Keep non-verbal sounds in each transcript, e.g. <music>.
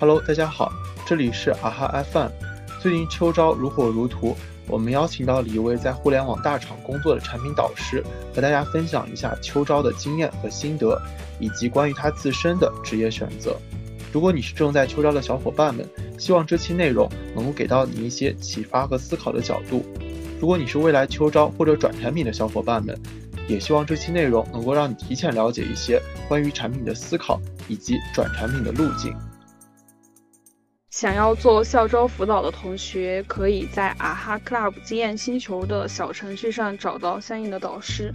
Hello，大家好，这里是啊哈 FM。最近秋招如火如荼，我们邀请到了一位在互联网大厂工作的产品导师，和大家分享一下秋招的经验和心得，以及关于他自身的职业选择。如果你是正在秋招的小伙伴们，希望这期内容能够给到你一些启发和思考的角度。如果你是未来秋招或者转产品的小伙伴们，也希望这期内容能够让你提前了解一些关于产品的思考以及转产品的路径。想要做校招辅导的同学，可以在啊哈 Club 经验星球的小程序上找到相应的导师。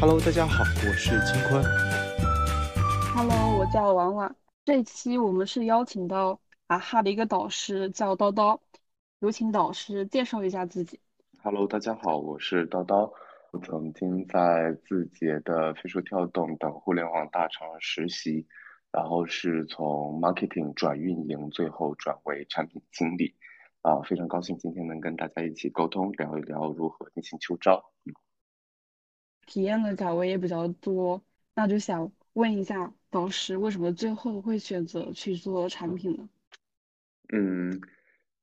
Hello，大家好，我是金坤。Hello，我叫婉婉。这期我们是邀请到啊哈的一个导师，叫叨叨。有请导师介绍一下自己。Hello，大家好，我是叨叨。我曾经在字节的飞书跳动等互联网大厂实习，然后是从 marketing 转运营，最后转为产品经理。啊，非常高兴今天能跟大家一起沟通，聊一聊如何进行秋招。体验的岗位也比较多，那就想问一下导师，为什么最后会选择去做产品呢？嗯，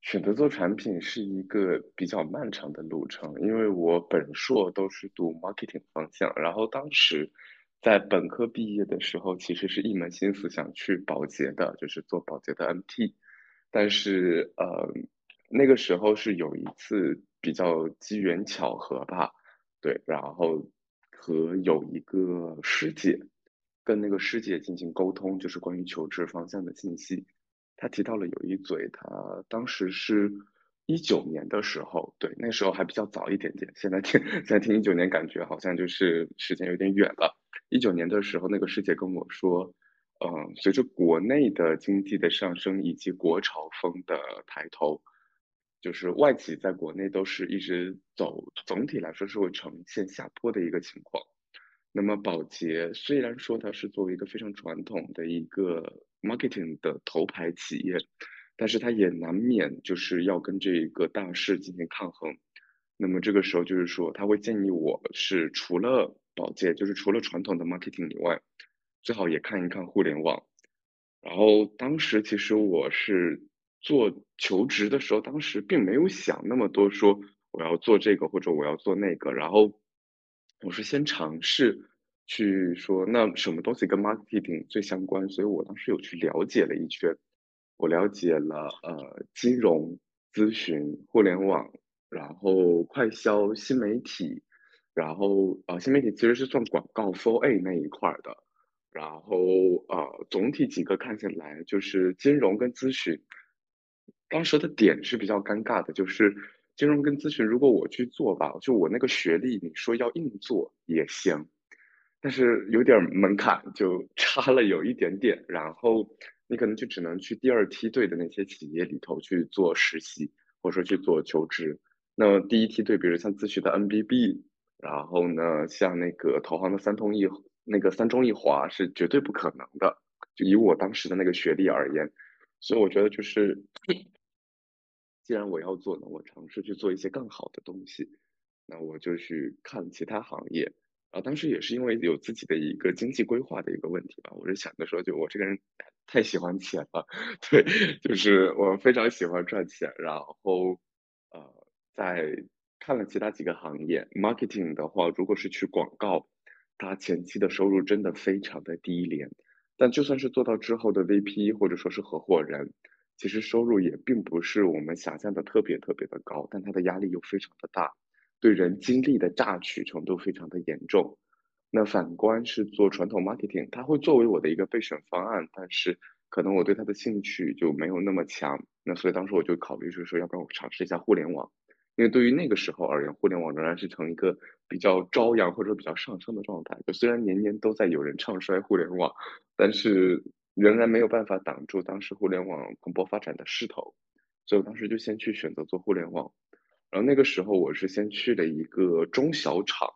选择做产品是一个比较漫长的路程，因为我本硕都是读 marketing 方向，然后当时在本科毕业的时候，其实是一门心思想去保洁的，就是做保洁的 MT，但是呃，那个时候是有一次比较机缘巧合吧，对，然后。和有一个师姐，跟那个师姐进行沟通，就是关于求职方向的信息。他提到了有一嘴，他当时是一九年的时候，对，那时候还比较早一点点。现在听现在听一九年，感觉好像就是时间有点远了。一九年的时候，那个师姐跟我说，嗯，随着国内的经济的上升以及国潮风的抬头。就是外企在国内都是一直走，总体来说是会呈现下坡的一个情况。那么宝洁虽然说它是作为一个非常传统的一个 marketing 的头牌企业，但是它也难免就是要跟这个大势进行抗衡。那么这个时候就是说，他会建议我是除了宝洁，就是除了传统的 marketing 以外，最好也看一看互联网。然后当时其实我是。做求职的时候，当时并没有想那么多，说我要做这个或者我要做那个。然后我是先尝试去说，那什么东西跟 marketing 最相关？所以我当时有去了解了一圈，我了解了呃金融、咨询、互联网，然后快销、新媒体，然后呃新媒体其实是算广告 for A 那一块的。然后呃总体几个看起来就是金融跟咨询。当时的点是比较尴尬的，就是金融跟咨询，如果我去做吧，就我那个学历，你说要硬做也行，但是有点门槛，就 <laughs> 差了有一点点。然后你可能就只能去第二梯队的那些企业里头去做实习，或者说去做求职。那么第一梯队，比如像自学的 NBB，然后呢，像那个投行的三通一那个三中一华是绝对不可能的。就以我当时的那个学历而言，所以我觉得就是。既然我要做呢，我尝试去做一些更好的东西，那我就去看其他行业。啊，当时也是因为有自己的一个经济规划的一个问题吧，我是想着说，就我这个人太喜欢钱了，<laughs> 对，就是我非常喜欢赚钱。然后，呃，在看了其他几个行业，marketing 的话，如果是去广告，它前期的收入真的非常的低廉，但就算是做到之后的 VP 或者说是合伙人。其实收入也并不是我们想象的特别特别的高，但它的压力又非常的大，对人精力的榨取程度非常的严重。那反观是做传统 marketing，它会作为我的一个备选方案，但是可能我对它的兴趣就没有那么强。那所以当时我就考虑就是说，要不然我尝试一下互联网，因为对于那个时候而言，互联网仍然是成一个比较朝阳或者比较上升的状态。就虽然年年都在有人唱衰互联网，但是。仍然没有办法挡住当时互联网蓬勃发展的势头，所以我当时就先去选择做互联网。然后那个时候我是先去了一个中小厂，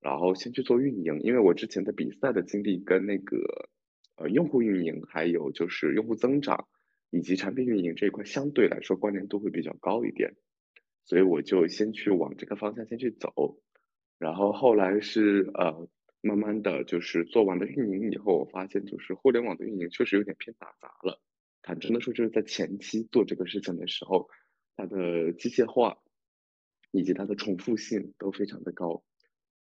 然后先去做运营，因为我之前的比赛的经历跟那个呃用户运营，还有就是用户增长以及产品运营这一块相对来说关联度会比较高一点，所以我就先去往这个方向先去走，然后后来是呃，慢慢的就是做完了运营以后，我发现就是互联网的运营确实有点偏打杂了。坦诚的说，就是在前期做这个事情的时候，它的机械化以及它的重复性都非常的高。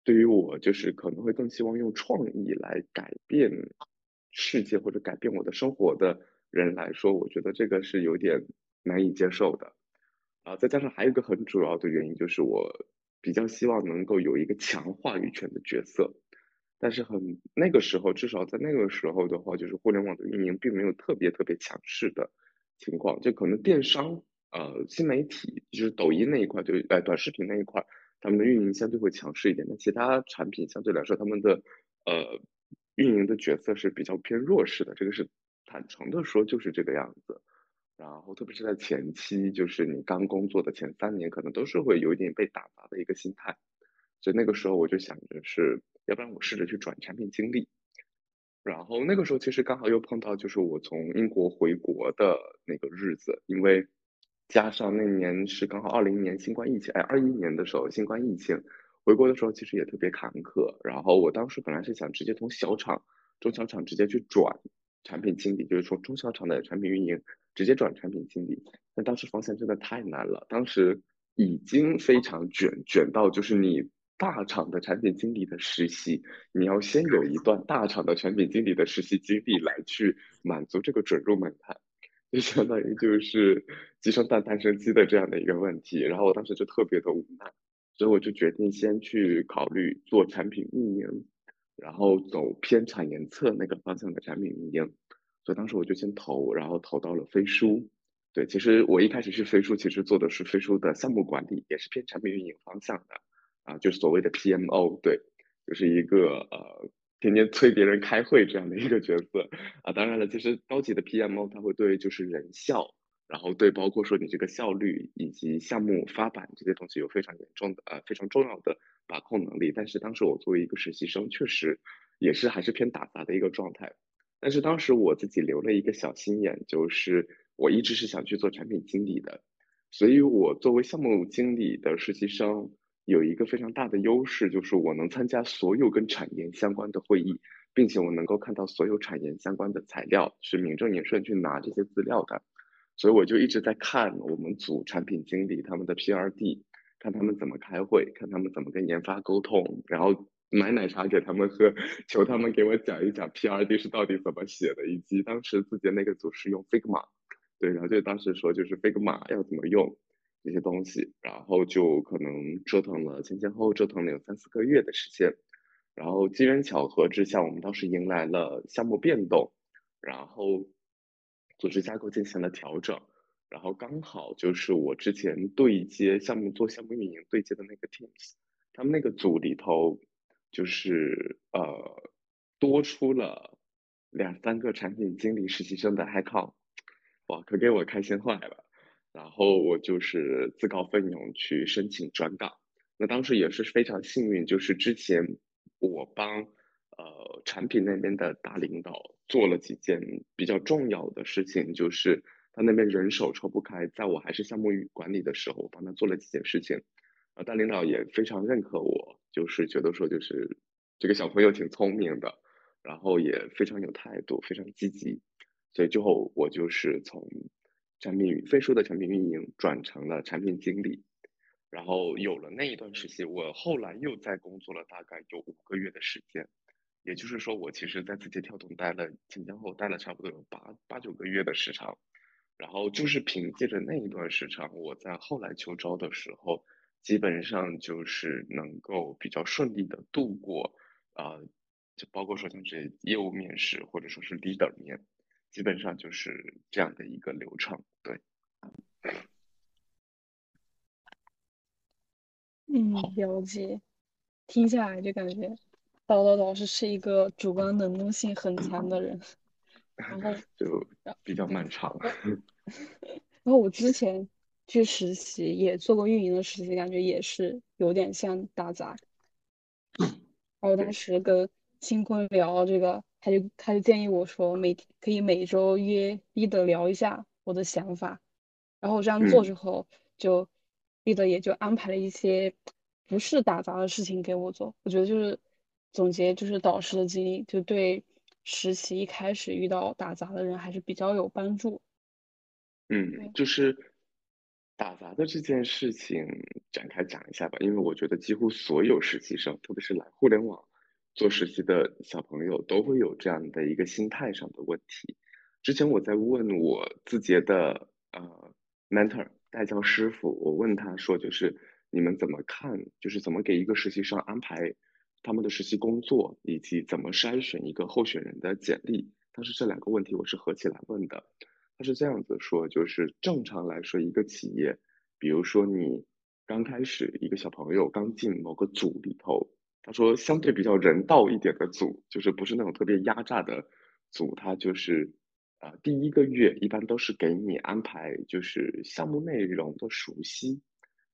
对于我，就是可能会更希望用创意来改变世界或者改变我的生活的人来说，我觉得这个是有点难以接受的。啊，再加上还有一个很主要的原因，就是我比较希望能够有一个强话语权的角色。但是很那个时候，至少在那个时候的话，就是互联网的运营并没有特别特别强势的情况，就可能电商、呃新媒体，就是抖音那一块，就呃短视频那一块，他们的运营相对会强势一点。那其他产品相对来说，他们的呃运营的角色是比较偏弱势的，这个是坦诚的说，就是这个样子。然后特别是在前期，就是你刚工作的前三年，可能都是会有一点被打杂的一个心态。所以那个时候我就想着是。要不然我试着去转产品经理，然后那个时候其实刚好又碰到就是我从英国回国的那个日子，因为加上那年是刚好二零年新冠疫情，哎，二一年的时候新冠疫情，回国的时候其实也特别坎坷。然后我当时本来是想直接从小厂、中小厂直接去转产品经理，就是从中小厂的产品运营直接转产品经理，但当时方向真的太难了，当时已经非常卷，卷到就是你。大厂的产品经理的实习，你要先有一段大厂的产品经理的实习经历来去满足这个准入门槛，就相当于就是鸡生蛋蛋生鸡的这样的一个问题。然后我当时就特别的无奈，所以我就决定先去考虑做产品运营，然后走偏产研测那个方向的产品运营。所以当时我就先投，然后投到了飞书。对，其实我一开始是飞书，其实做的是飞书的项目管理，也是偏产品运营方向的。啊，就是所谓的 PMO，对，就是一个呃，天天催别人开会这样的一个角色啊。当然了，其实高级的 PMO 他会对就是人效，然后对包括说你这个效率以及项目发版这些东西有非常严重的呃非常重要的把控能力。但是当时我作为一个实习生，确实也是还是偏打杂的一个状态。但是当时我自己留了一个小心眼，就是我一直是想去做产品经理的，所以我作为项目经理的实习生。有一个非常大的优势，就是我能参加所有跟产研相关的会议，并且我能够看到所有产研相关的材料，是名正言顺去拿这些资料的。所以我就一直在看我们组产品经理他们的 P R D，看他们怎么开会，看他们怎么跟研发沟通，然后买奶茶给他们喝，求他们给我讲一讲 P R D 是到底怎么写的，以及当时自己那个组是用 Figma，对，然后就当时说就是 Figma 要怎么用。这些东西，然后就可能折腾了前前后后折腾了有三四个月的时间，然后机缘巧合之下，我们当时迎来了项目变动，然后组织架构进行了调整，然后刚好就是我之前对接项目做项目运营对接的那个 teams，他们那个组里头就是呃多出了两三个产品经理实习生的 h i c o n 哇，可给我开心坏 <laughs> 了。然后我就是自告奋勇去申请转岗，那当时也是非常幸运，就是之前我帮呃产品那边的大领导做了几件比较重要的事情，就是他那边人手抽不开，在我还是项目管理的时候，我帮他做了几件事情，呃，大领导也非常认可我，就是觉得说就是这个小朋友挺聪明的，然后也非常有态度，非常积极，所以最后我就是从。产品飞书的产品运营转成了产品经理，然后有了那一段实习，我后来又在工作了大概有五个月的时间，也就是说，我其实在字节跳动待了前前后待了差不多有八八九个月的时长，然后就是凭借着那一段时长，我在后来秋招的时候，基本上就是能够比较顺利的度过，啊，就包括说像这业务面试或者说是 leader 面。基本上就是这样的一个流程，嗯，了解。听下来就感觉叨叨老师是一个主观能动性很强的人，<laughs> 然后 <laughs> 就比较漫长。<laughs> 然后我之前去实习也做过运营的实习，感觉也是有点像打杂。然后当时跟新坤聊这个。他就他就建议我说，每可以每周约一的聊一下我的想法，然后我这样做之后，就的也就安排了一些不是打杂的事情给我做。我觉得就是总结，就是导师的经历，就对实习一开始遇到打杂的人还是比较有帮助。嗯，就是打杂的这件事情展开讲一下吧，因为我觉得几乎所有实习生，特别是来互联网做实习的小朋友，都会有这样的一个心态上的问题。之前我在问我字节的呃 mentor 代教师傅，我问他说，就是你们怎么看，就是怎么给一个实习生安排他们的实习工作，以及怎么筛选一个候选人的简历。但是这两个问题我是合起来问的。他是这样子说，就是正常来说，一个企业，比如说你刚开始一个小朋友刚进某个组里头，他说相对比较人道一点的组，就是不是那种特别压榨的组，他就是啊第一个月一般都是给你安排就是项目内容的熟悉，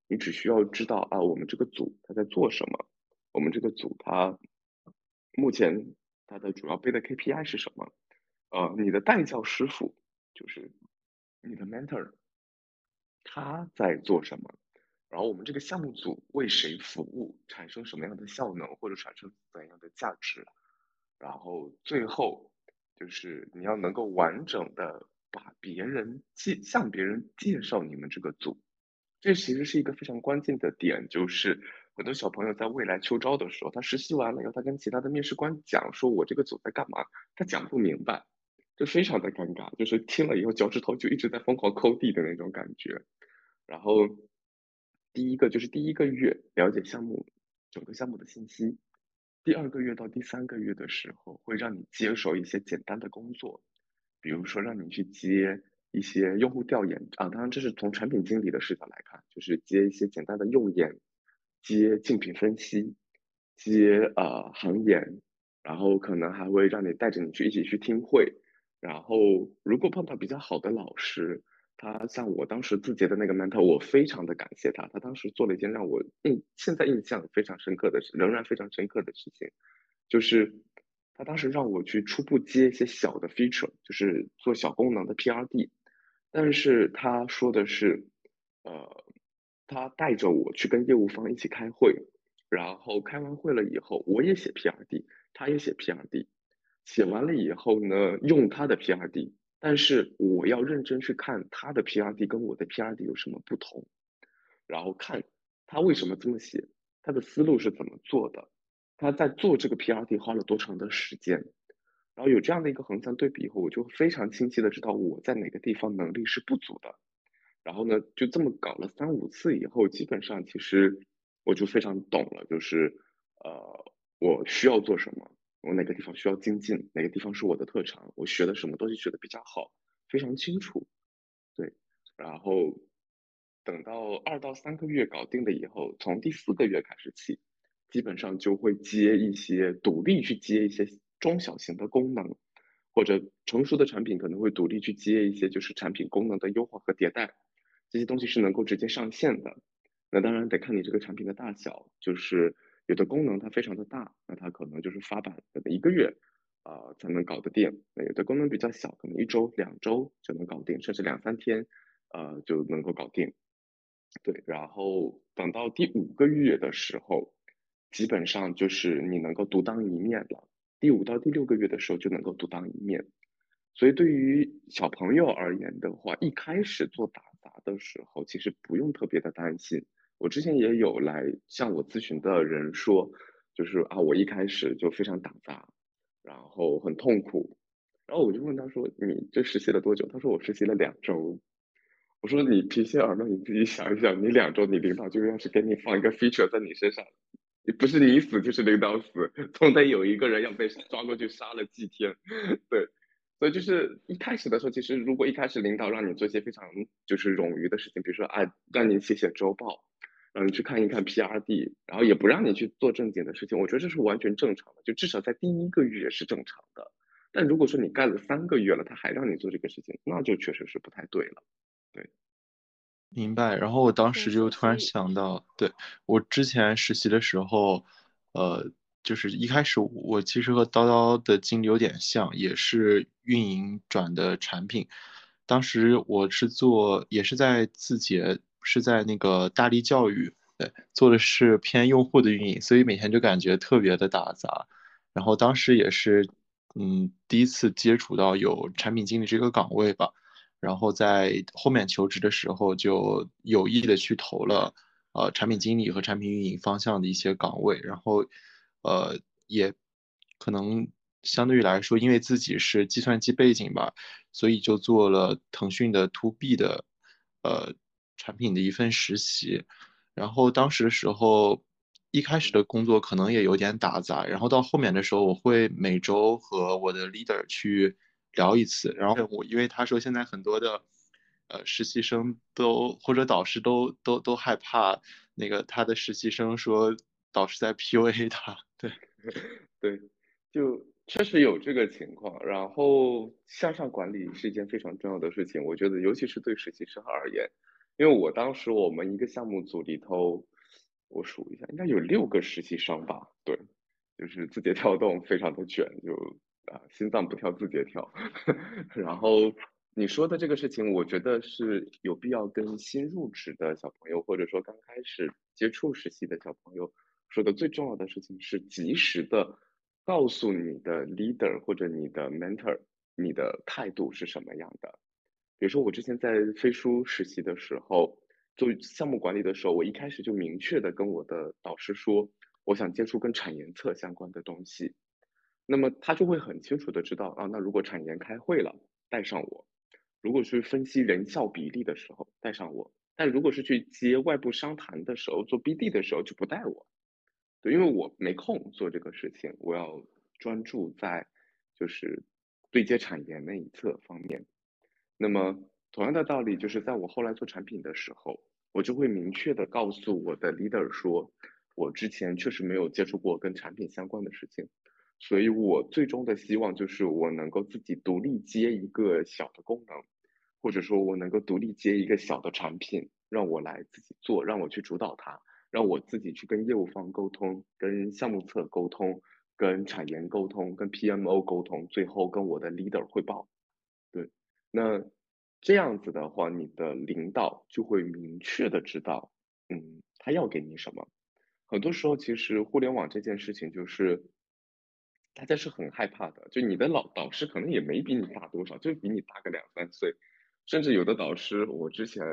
你只需要知道啊我们这个组他在做什么，我们这个组他目前他的主要背的 KPI 是什么，呃你的代教师傅。就是你的 mentor 他在做什么，然后我们这个项目组为谁服务，产生什么样的效能或者产生怎样的价值，然后最后就是你要能够完整的把别人介向别人介绍你们这个组，这其实是一个非常关键的点，就是很多小朋友在未来秋招的时候，他实习完了以后，他跟其他的面试官讲说我这个组在干嘛，他讲不明白。就非常的尴尬，就是听了以后脚趾头就一直在疯狂抠地的那种感觉。然后第一个就是第一个月了解项目整个项目的信息，第二个月到第三个月的时候会让你接手一些简单的工作，比如说让你去接一些用户调研啊，当然这是从产品经理的视角来看，就是接一些简单的用研，接竞品分析，接呃行研，然后可能还会让你带着你去一起去听会。然后，如果碰到比较好的老师，他像我当时字节的那个 mentor，我非常的感谢他。他当时做了一件让我印现在印象非常深刻的事，仍然非常深刻的事情，就是他当时让我去初步接一些小的 feature，就是做小功能的 PRD。但是他说的是，呃，他带着我去跟业务方一起开会，然后开完会了以后，我也写 PRD，他也写 PRD。写完了以后呢，用他的 PRD，但是我要认真去看他的 PRD 跟我的 PRD 有什么不同，然后看他为什么这么写，他的思路是怎么做的，他在做这个 PRD 花了多长的时间，然后有这样的一个横向对比以后，我就非常清晰的知道我在哪个地方能力是不足的，然后呢，就这么搞了三五次以后，基本上其实我就非常懂了，就是呃，我需要做什么。我哪个地方需要精进，哪个地方是我的特长，我学的什么东西学的比较好，非常清楚。对，然后等到二到三个月搞定了以后，从第四个月开始起，基本上就会接一些独立去接一些中小型的功能，或者成熟的产品可能会独立去接一些就是产品功能的优化和迭代，这些东西是能够直接上线的。那当然得看你这个产品的大小，就是。有的功能它非常的大，那它可能就是发版可能一个月啊才能搞得定。那有的功能比较小，可能一周两周就能搞定，甚至两三天呃就能够搞定。对，然后等到第五个月的时候，基本上就是你能够独当一面了。第五到第六个月的时候就能够独当一面。所以对于小朋友而言的话，一开始做打杂的时候，其实不用特别的担心。我之前也有来向我咨询的人说，就是啊，我一开始就非常打杂，然后很痛苦，然后我就问他说：“你这实习了多久？”他说：“我实习了两周。”我说：“你平心而论，你自己想一想，你两周，你领导就要是给你放一个 feature 在你身上，不是你死就是领导死，总得有一个人要被抓过去杀了祭天。<laughs> ”对，所以就是一开始的时候，其实如果一开始领导让你做一些非常就是冗余的事情，比如说啊，让你写写周报。让你去看一看 PRD，然后也不让你去做正经的事情，我觉得这是完全正常的，就至少在第一个月是正常的。但如果说你干了三个月了，他还让你做这个事情，那就确实是不太对了。对，明白。然后我当时就突然想到，对我之前实习的时候，呃，就是一开始我其实和叨叨的经历有点像，也是运营转的产品。当时我是做，也是在字节。是在那个大力教育，对，做的是偏用户的运营，所以每天就感觉特别的打杂。然后当时也是，嗯，第一次接触到有产品经理这个岗位吧。然后在后面求职的时候，就有意的去投了，呃，产品经理和产品运营方向的一些岗位。然后，呃，也可能相对于来说，因为自己是计算机背景吧，所以就做了腾讯的 To B 的，呃，产品的一份实习。然后当时的时候，一开始的工作可能也有点打杂。然后到后面的时候，我会每周和我的 leader 去。聊一次，然后我因为他说现在很多的，呃，实习生都或者导师都都都害怕那个他的实习生说导师在 PUA 他，<laughs> 对，就确实有这个情况。然后向上管理是一件非常重要的事情，我觉得尤其是对实习生而言，因为我当时我们一个项目组里头，我数一下，应该有六个实习生吧，对，就是字节跳动非常的卷，就。啊，心脏不跳字节跳。<laughs> 然后你说的这个事情，我觉得是有必要跟新入职的小朋友，或者说刚开始接触实习的小朋友说的最重要的事情是，及时的告诉你的 leader 或者你的 mentor，你的态度是什么样的。比如说我之前在飞书实习的时候，做项目管理的时候，我一开始就明确的跟我的导师说，我想接触跟产研测相关的东西。那么他就会很清楚的知道啊，那如果产研开会了，带上我；如果是分析人效比例的时候，带上我；但如果是去接外部商谈的时候，做 BD 的时候就不带我，因为我没空做这个事情，我要专注在就是对接产研那一侧方面。那么同样的道理，就是在我后来做产品的时候，我就会明确的告诉我的 leader 说，我之前确实没有接触过跟产品相关的事情。所以我最终的希望就是我能够自己独立接一个小的功能，或者说我能够独立接一个小的产品，让我来自己做，让我去主导它，让我自己去跟业务方沟通，跟项目侧沟通，跟产研沟通，跟 PMO 沟通，最后跟我的 leader 汇报。对，那这样子的话，你的领导就会明确的知道，嗯，他要给你什么。很多时候，其实互联网这件事情就是。大家是很害怕的，就你的老导师可能也没比你大多少，就比你大个两三岁，甚至有的导师，我之前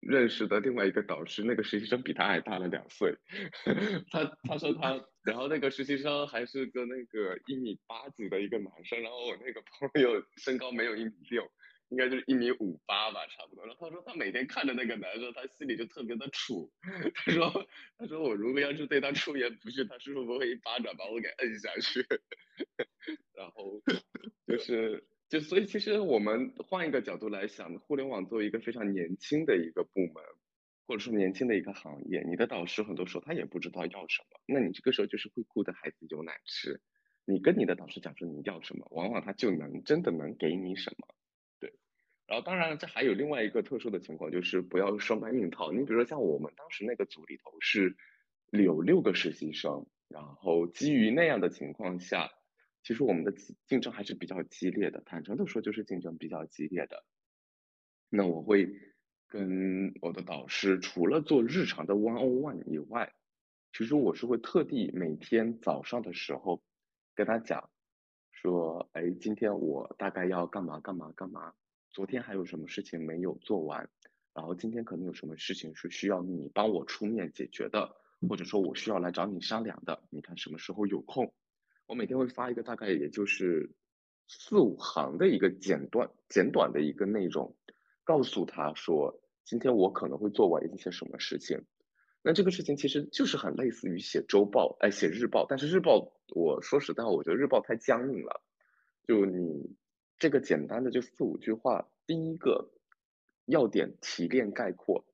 认识的另外一个导师，那个实习生比他还大了两岁，<laughs> 他他说他，然后那个实习生还是个那个一米八几的一个男生，然后我那个朋友身高没有一米六。应该就是一米五八吧，差不多。然后他说他每天看着那个男生，他心里就特别的怵。<laughs> 他说他说我如果要是对他出言不逊，他是不是不会一巴掌把我给摁下去？<laughs> 然后就是就所以其实我们换一个角度来想，互联网作为一个非常年轻的一个部门，或者说年轻的一个行业，你的导师很多时候他也不知道要什么，那你这个时候就是会哭的孩子有奶吃。你跟你的导师讲说你要什么，往往他就能真的能给你什么。对然后，当然，这还有另外一个特殊的情况，就是不要双搬硬套。你比如说，像我们当时那个组里头是有六个实习生，然后基于那样的情况下，其实我们的竞争还是比较激烈的。坦诚的说，就是竞争比较激烈的。那我会跟我的导师，除了做日常的 one on one 以外，其实我是会特地每天早上的时候跟他讲，说，哎，今天我大概要干嘛干嘛干嘛。昨天还有什么事情没有做完，然后今天可能有什么事情是需要你帮我出面解决的，或者说我需要来找你商量的，你看什么时候有空？我每天会发一个大概也就是四五行的一个简短简短的一个内容，告诉他说今天我可能会做完一些什么事情。那这个事情其实就是很类似于写周报，哎，写日报，但是日报我说实在话，我觉得日报太僵硬了，就你。这个简单的就四五句话，第一个要点提炼概括，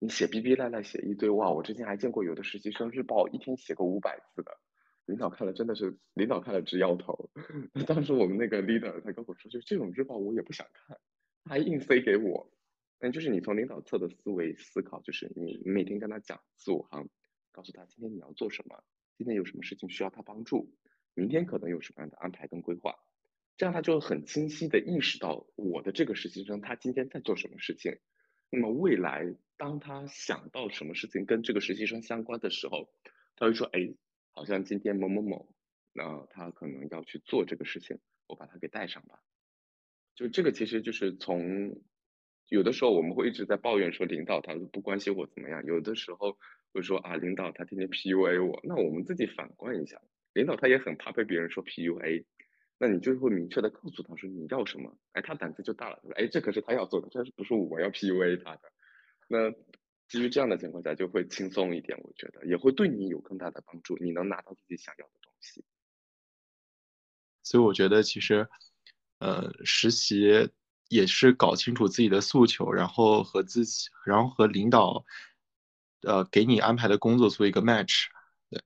你写逼逼赖赖写一堆哇！我之前还见过有的实习生日报一天写个五百字的，领导看了真的是领导看了直摇头。<laughs> 当时我们那个 leader 他跟我说，就这种日报我也不想看，还硬塞给我。但就是你从领导侧的思维思考，就是你每天跟他讲自我行，告诉他今天你要做什么，今天有什么事情需要他帮助，明天可能有什么样的安排跟规划。这样他就很清晰的意识到我的这个实习生他今天在做什么事情，那么未来当他想到什么事情跟这个实习生相关的时候，他会说：“哎，好像今天某某某，那他可能要去做这个事情，我把他给带上吧。”就这个其实就是从有的时候我们会一直在抱怨说领导他不关心我怎么样，有的时候会说啊领导他天天 PUA 我，那我们自己反观一下，领导他也很怕被别人说 PUA。那你就会明确的告诉他说你要什么，哎，他胆子就大了，说，哎，这可是他要做的，这不是我要 PUA 他的。那基于这样的情况下，就会轻松一点，我觉得也会对你有更大的帮助，你能拿到自己想要的东西。所以我觉得其实，呃，实习也是搞清楚自己的诉求，然后和自己，然后和领导，呃，给你安排的工作做一个 match。对，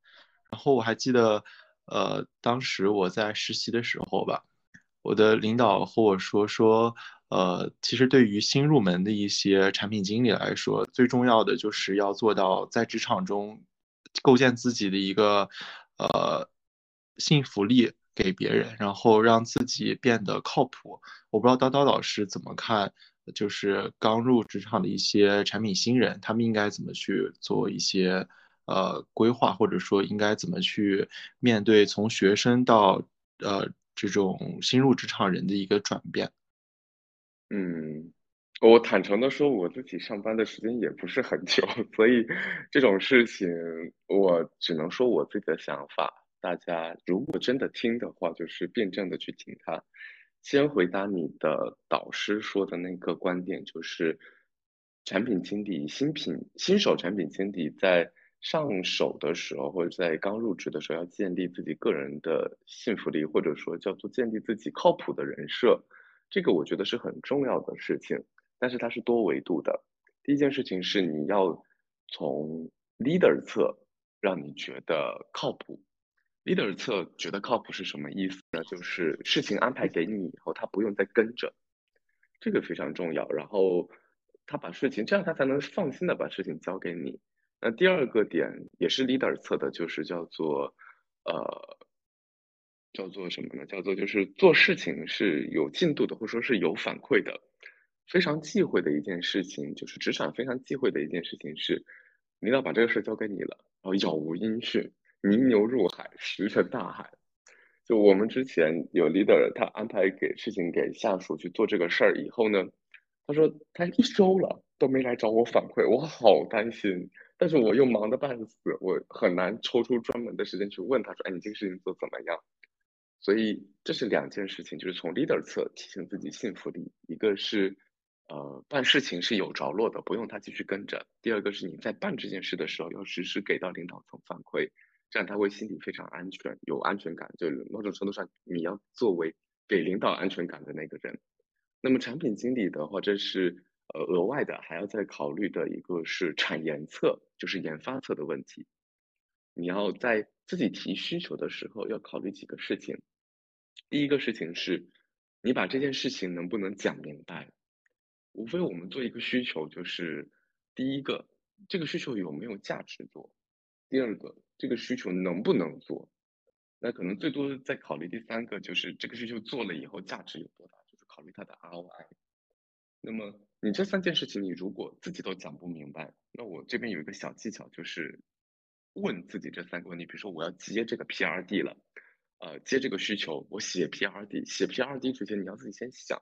然后我还记得。呃，当时我在实习的时候吧，我的领导和我说说，呃，其实对于新入门的一些产品经理来说，最重要的就是要做到在职场中构建自己的一个呃信服力给别人，然后让自己变得靠谱。我不知道叨叨老师怎么看，就是刚入职场的一些产品新人，他们应该怎么去做一些。呃，规划或者说应该怎么去面对从学生到呃这种新入职场人的一个转变？嗯，我坦诚的说，我自己上班的时间也不是很久，<laughs> 所以这种事情我只能说我自己的想法。大家如果真的听的话，就是辩证的去听他。先回答你的导师说的那个观点，就是产品经理、新品新手产品经理在。上手的时候，或者在刚入职的时候，要建立自己个人的信服力，或者说叫做建立自己靠谱的人设，这个我觉得是很重要的事情。但是它是多维度的。第一件事情是你要从 leader 侧让你觉得靠谱。leader 侧觉得靠谱是什么意思呢？就是事情安排给你以后，他不用再跟着，这个非常重要。然后他把事情这样，他才能放心的把事情交给你。那第二个点也是 leader 侧的，就是叫做，呃，叫做什么呢？叫做就是做事情是有进度的，或者说是有反馈的。非常忌讳的一件事情，就是职场非常忌讳的一件事情是，领导把这个事交给你了，然后杳无音讯，泥牛入海，石沉大海。就我们之前有 leader，他安排给事情给下属去做这个事儿以后呢，他说他一周了都没来找我反馈，我好担心。但是我又忙得半死，我很难抽出专门的时间去问他说：“哎，你这个事情做怎么样？”所以这是两件事情，就是从 leader 侧提醒自己信服力，一个是呃办事情是有着落的，不用他继续跟着；第二个是你在办这件事的时候要实时给到领导层反馈，这样他会心里非常安全，有安全感。就某种程度上，你要作为给领导安全感的那个人。那么产品经理的话，这是。呃，额外的还要再考虑的一个是产研侧，就是研发侧的问题。你要在自己提需求的时候，要考虑几个事情。第一个事情是，你把这件事情能不能讲明白？无非我们做一个需求，就是第一个，这个需求有没有价值做；第二个，这个需求能不能做。那可能最多再考虑第三个，就是这个需求做了以后价值有多大，就是考虑它的 ROI。那么。你这三件事情，你如果自己都讲不明白，那我这边有一个小技巧，就是问自己这三个问题。比如说，我要接这个 PRD 了，呃，接这个需求，我写 PRD，写 PRD 之前，你要自己先想，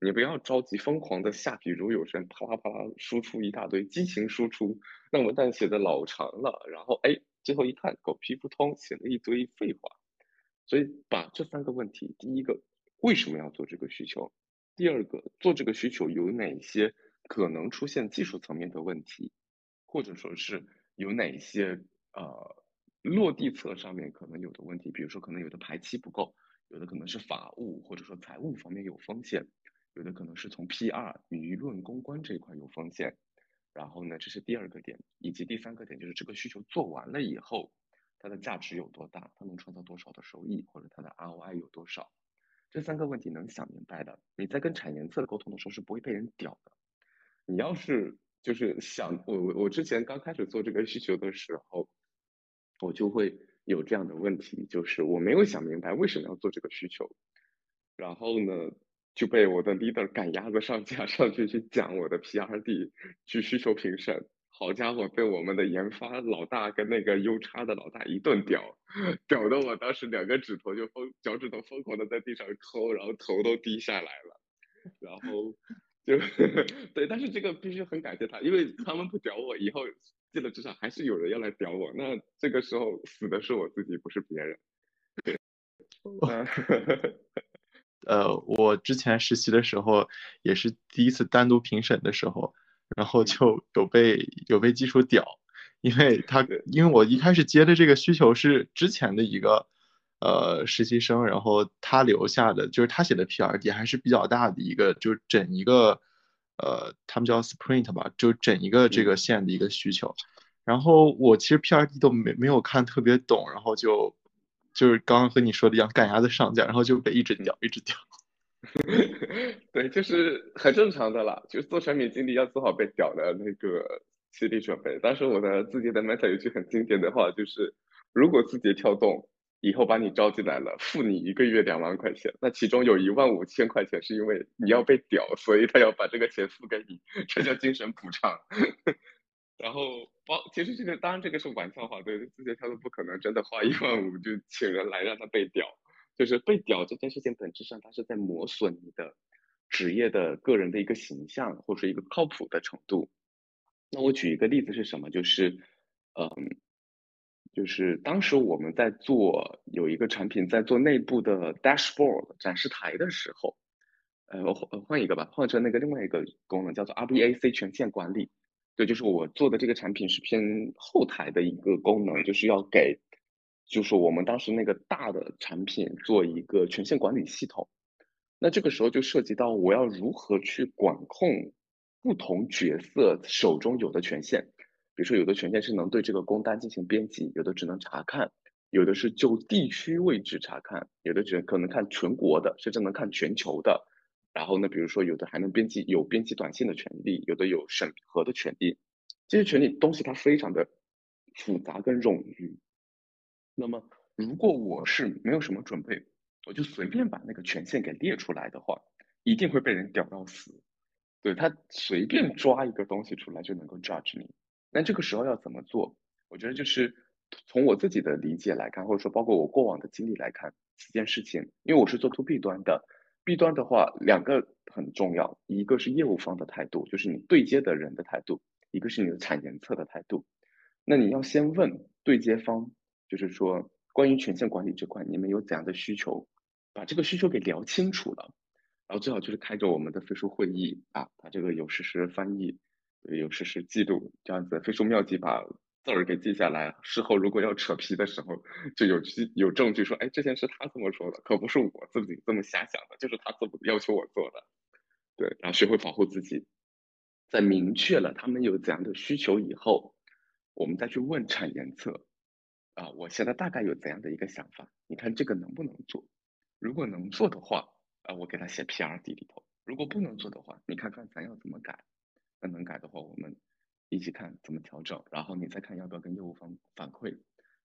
你不要着急疯狂的下笔如有神，啪啦啪啦输出一大堆激情输出，那文档写的老长了，然后哎，最后一看狗屁不通，写了一堆废话。所以把这三个问题，第一个为什么要做这个需求？第二个，做这个需求有哪些可能出现技术层面的问题，或者说是有哪些呃落地侧上面可能有的问题，比如说可能有的排期不够，有的可能是法务或者说财务方面有风险，有的可能是从 PR 舆论公关这一块有风险。然后呢，这是第二个点，以及第三个点就是这个需求做完了以后，它的价值有多大，它能创造多少的收益，或者它的 ROI 有多少。这三个问题能想明白的，你在跟产研侧沟通的时候是不会被人屌的。你要是就是想我我我之前刚开始做这个需求的时候，我就会有这样的问题，就是我没有想明白为什么要做这个需求。然后呢，就被我的 leader 赶鸭子上架，上去去讲我的 PRD，去需求评审。好家伙，被我们的研发老大跟那个 U 叉的老大一顿屌，屌的我当时两个指头就疯，脚趾头疯狂的在地上抠，然后头都低下来了。然后就 <laughs> 对，但是这个必须很感谢他，因为他们不屌我，以后进了职场还是有人要来屌我。那这个时候死的是我自己，不是别人。对，呃，我之前实习的时候也是第一次单独评审的时候。然后就有被有被技术屌，因为他因为我一开始接的这个需求是之前的一个呃实习生，然后他留下的就是他写的 PRD 还是比较大的一个，就整一个呃他们叫 Sprint 吧，就整一个这个线的一个需求。然后我其实 PRD 都没没有看特别懂，然后就就是刚刚和你说的一样赶鸭子上架，然后就被一直屌一直屌。<laughs> 对，就是很正常的啦。就是做产品经理要做好被屌的那个心理准备。当时我的自己的 mentor 有句很经典的话，就是如果字节跳动以后把你招进来了，付你一个月两万块钱，那其中有一万五千块钱是因为你要被屌，所以他要把这个钱付给你，这叫精神补偿。<laughs> 然后包，其实这个当然这个是玩笑话，对，字节跳动不可能真的花一万五就请人来让他被屌。就是被屌这件事情，本质上它是在磨损你的职业的个人的一个形象，或者一个靠谱的程度。那我举一个例子是什么？就是，嗯，就是当时我们在做有一个产品在做内部的 dashboard 展示台的时候，呃，我换换一个吧，换成那个另外一个功能叫做 RBAC 权限管理。对，就是我做的这个产品是偏后台的一个功能，就是要给。就是我们当时那个大的产品做一个权限管理系统，那这个时候就涉及到我要如何去管控不同角色手中有的权限，比如说有的权限是能对这个工单进行编辑，有的只能查看，有的是就地区位置查看，有的只可能看全国的，甚至能看全球的。然后呢，比如说有的还能编辑有编辑短信的权利，有的有审核的权利，这些权利东西它非常的复杂跟冗余。那么，如果我是没有什么准备，我就随便把那个权限给列出来的话，一定会被人屌到死。对他随便抓一个东西出来就能够 judge 你。那这个时候要怎么做？我觉得就是从我自己的理解来看，或者说包括我过往的经历来看，几件事情。因为我是做 to B 端的，B 端的话两个很重要，一个是业务方的态度，就是你对接的人的态度；一个是你的产研侧的态度。那你要先问对接方。就是说，关于权限管理这块，你们有怎样的需求，把这个需求给聊清楚了，然后最好就是开着我们的飞书会议啊，把这个有实时翻译，有时是记录，这样子飞书妙记把字儿给记下来，事后如果要扯皮的时候，就有记有证据说，哎，这件事他这么说的，可不是我自己这么瞎想的，就是他这么要求我做的，对，然后学会保护自己，在明确了他们有怎样的需求以后，我们再去问产研侧。啊，我现在大概有怎样的一个想法？你看这个能不能做？如果能做的话，啊，我给他写 PRD 里头；如果不能做的话，你看看咱要怎么改。那能改的话，我们一起看怎么调整，然后你再看要不要跟业务方反馈，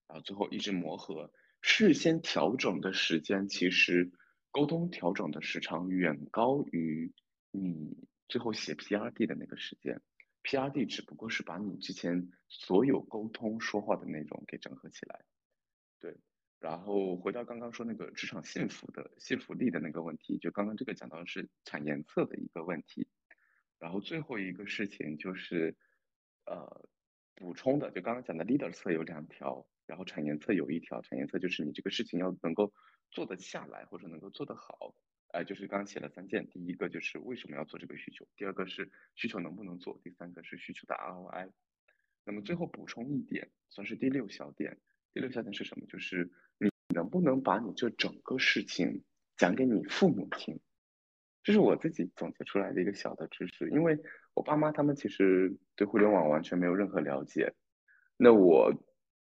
然后最后一直磨合。事先调整的时间，其实沟通调整的时长远高于你最后写 PRD 的那个时间。P.R.D. 只不过是把你之前所有沟通说话的内容给整合起来，对。然后回到刚刚说那个职场幸福的幸福力的那个问题，就刚刚这个讲到的是产研测的一个问题。然后最后一个事情就是，呃，补充的就刚刚讲的 leader 测有两条，然后产研测有一条，产研测就是你这个事情要能够做得下来或者能够做得好。哎，就是刚刚写了三件，第一个就是为什么要做这个需求，第二个是需求能不能做，第三个是需求的 ROI。那么最后补充一点，算是第六小点。第六小点是什么？就是你能不能把你这整个事情讲给你父母听？这是我自己总结出来的一个小的知识，因为我爸妈他们其实对互联网完全没有任何了解，那我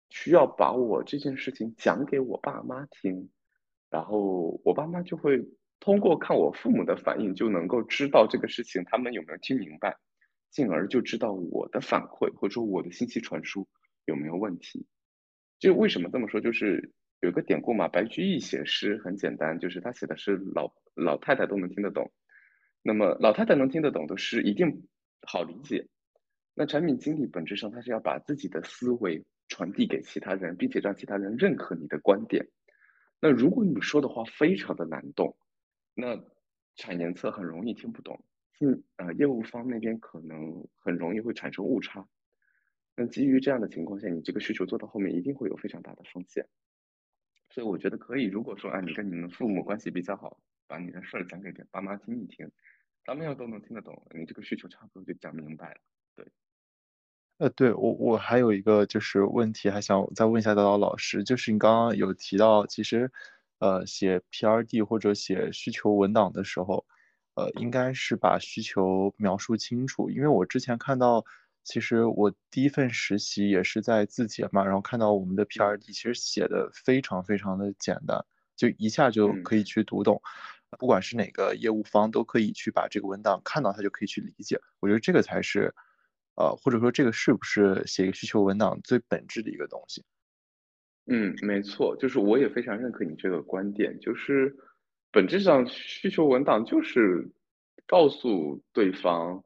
需要把我这件事情讲给我爸妈听，然后我爸妈就会。通过看我父母的反应，就能够知道这个事情他们有没有听明白，进而就知道我的反馈或者说我的信息传输有没有问题。就为什么这么说？就是有个典故嘛，白居易写诗很简单，就是他写的是老老太太都能听得懂。那么老太太能听得懂的诗一定好理解。那产品经理本质上他是要把自己的思维传递给其他人，并且让其他人认可你的观点。那如果你说的话非常的难懂，那产研测很容易听不懂，嗯呃业务方那边可能很容易会产生误差。那基于这样的情况下，你这个需求做到后面一定会有非常大的风险。所以我觉得可以，如果说啊你跟你们父母关系比较好，把你的事儿讲给爸妈听一听，他们要都能听得懂，你这个需求差不多就讲明白了。对。呃，对我我还有一个就是问题，还想再问一下刀刀老师，就是你刚刚有提到，其实，呃，写 PRD 或者写需求文档的时候，呃，应该是把需求描述清楚。因为我之前看到，其实我第一份实习也是在字节嘛，然后看到我们的 PRD 其实写的非常非常的简单，就一下就可以去读懂，不管是哪个业务方都可以去把这个文档看到，他就可以去理解。我觉得这个才是。呃，或者说这个是不是写一个需求文档最本质的一个东西？嗯，没错，就是我也非常认可你这个观点，就是本质上需求文档就是告诉对方，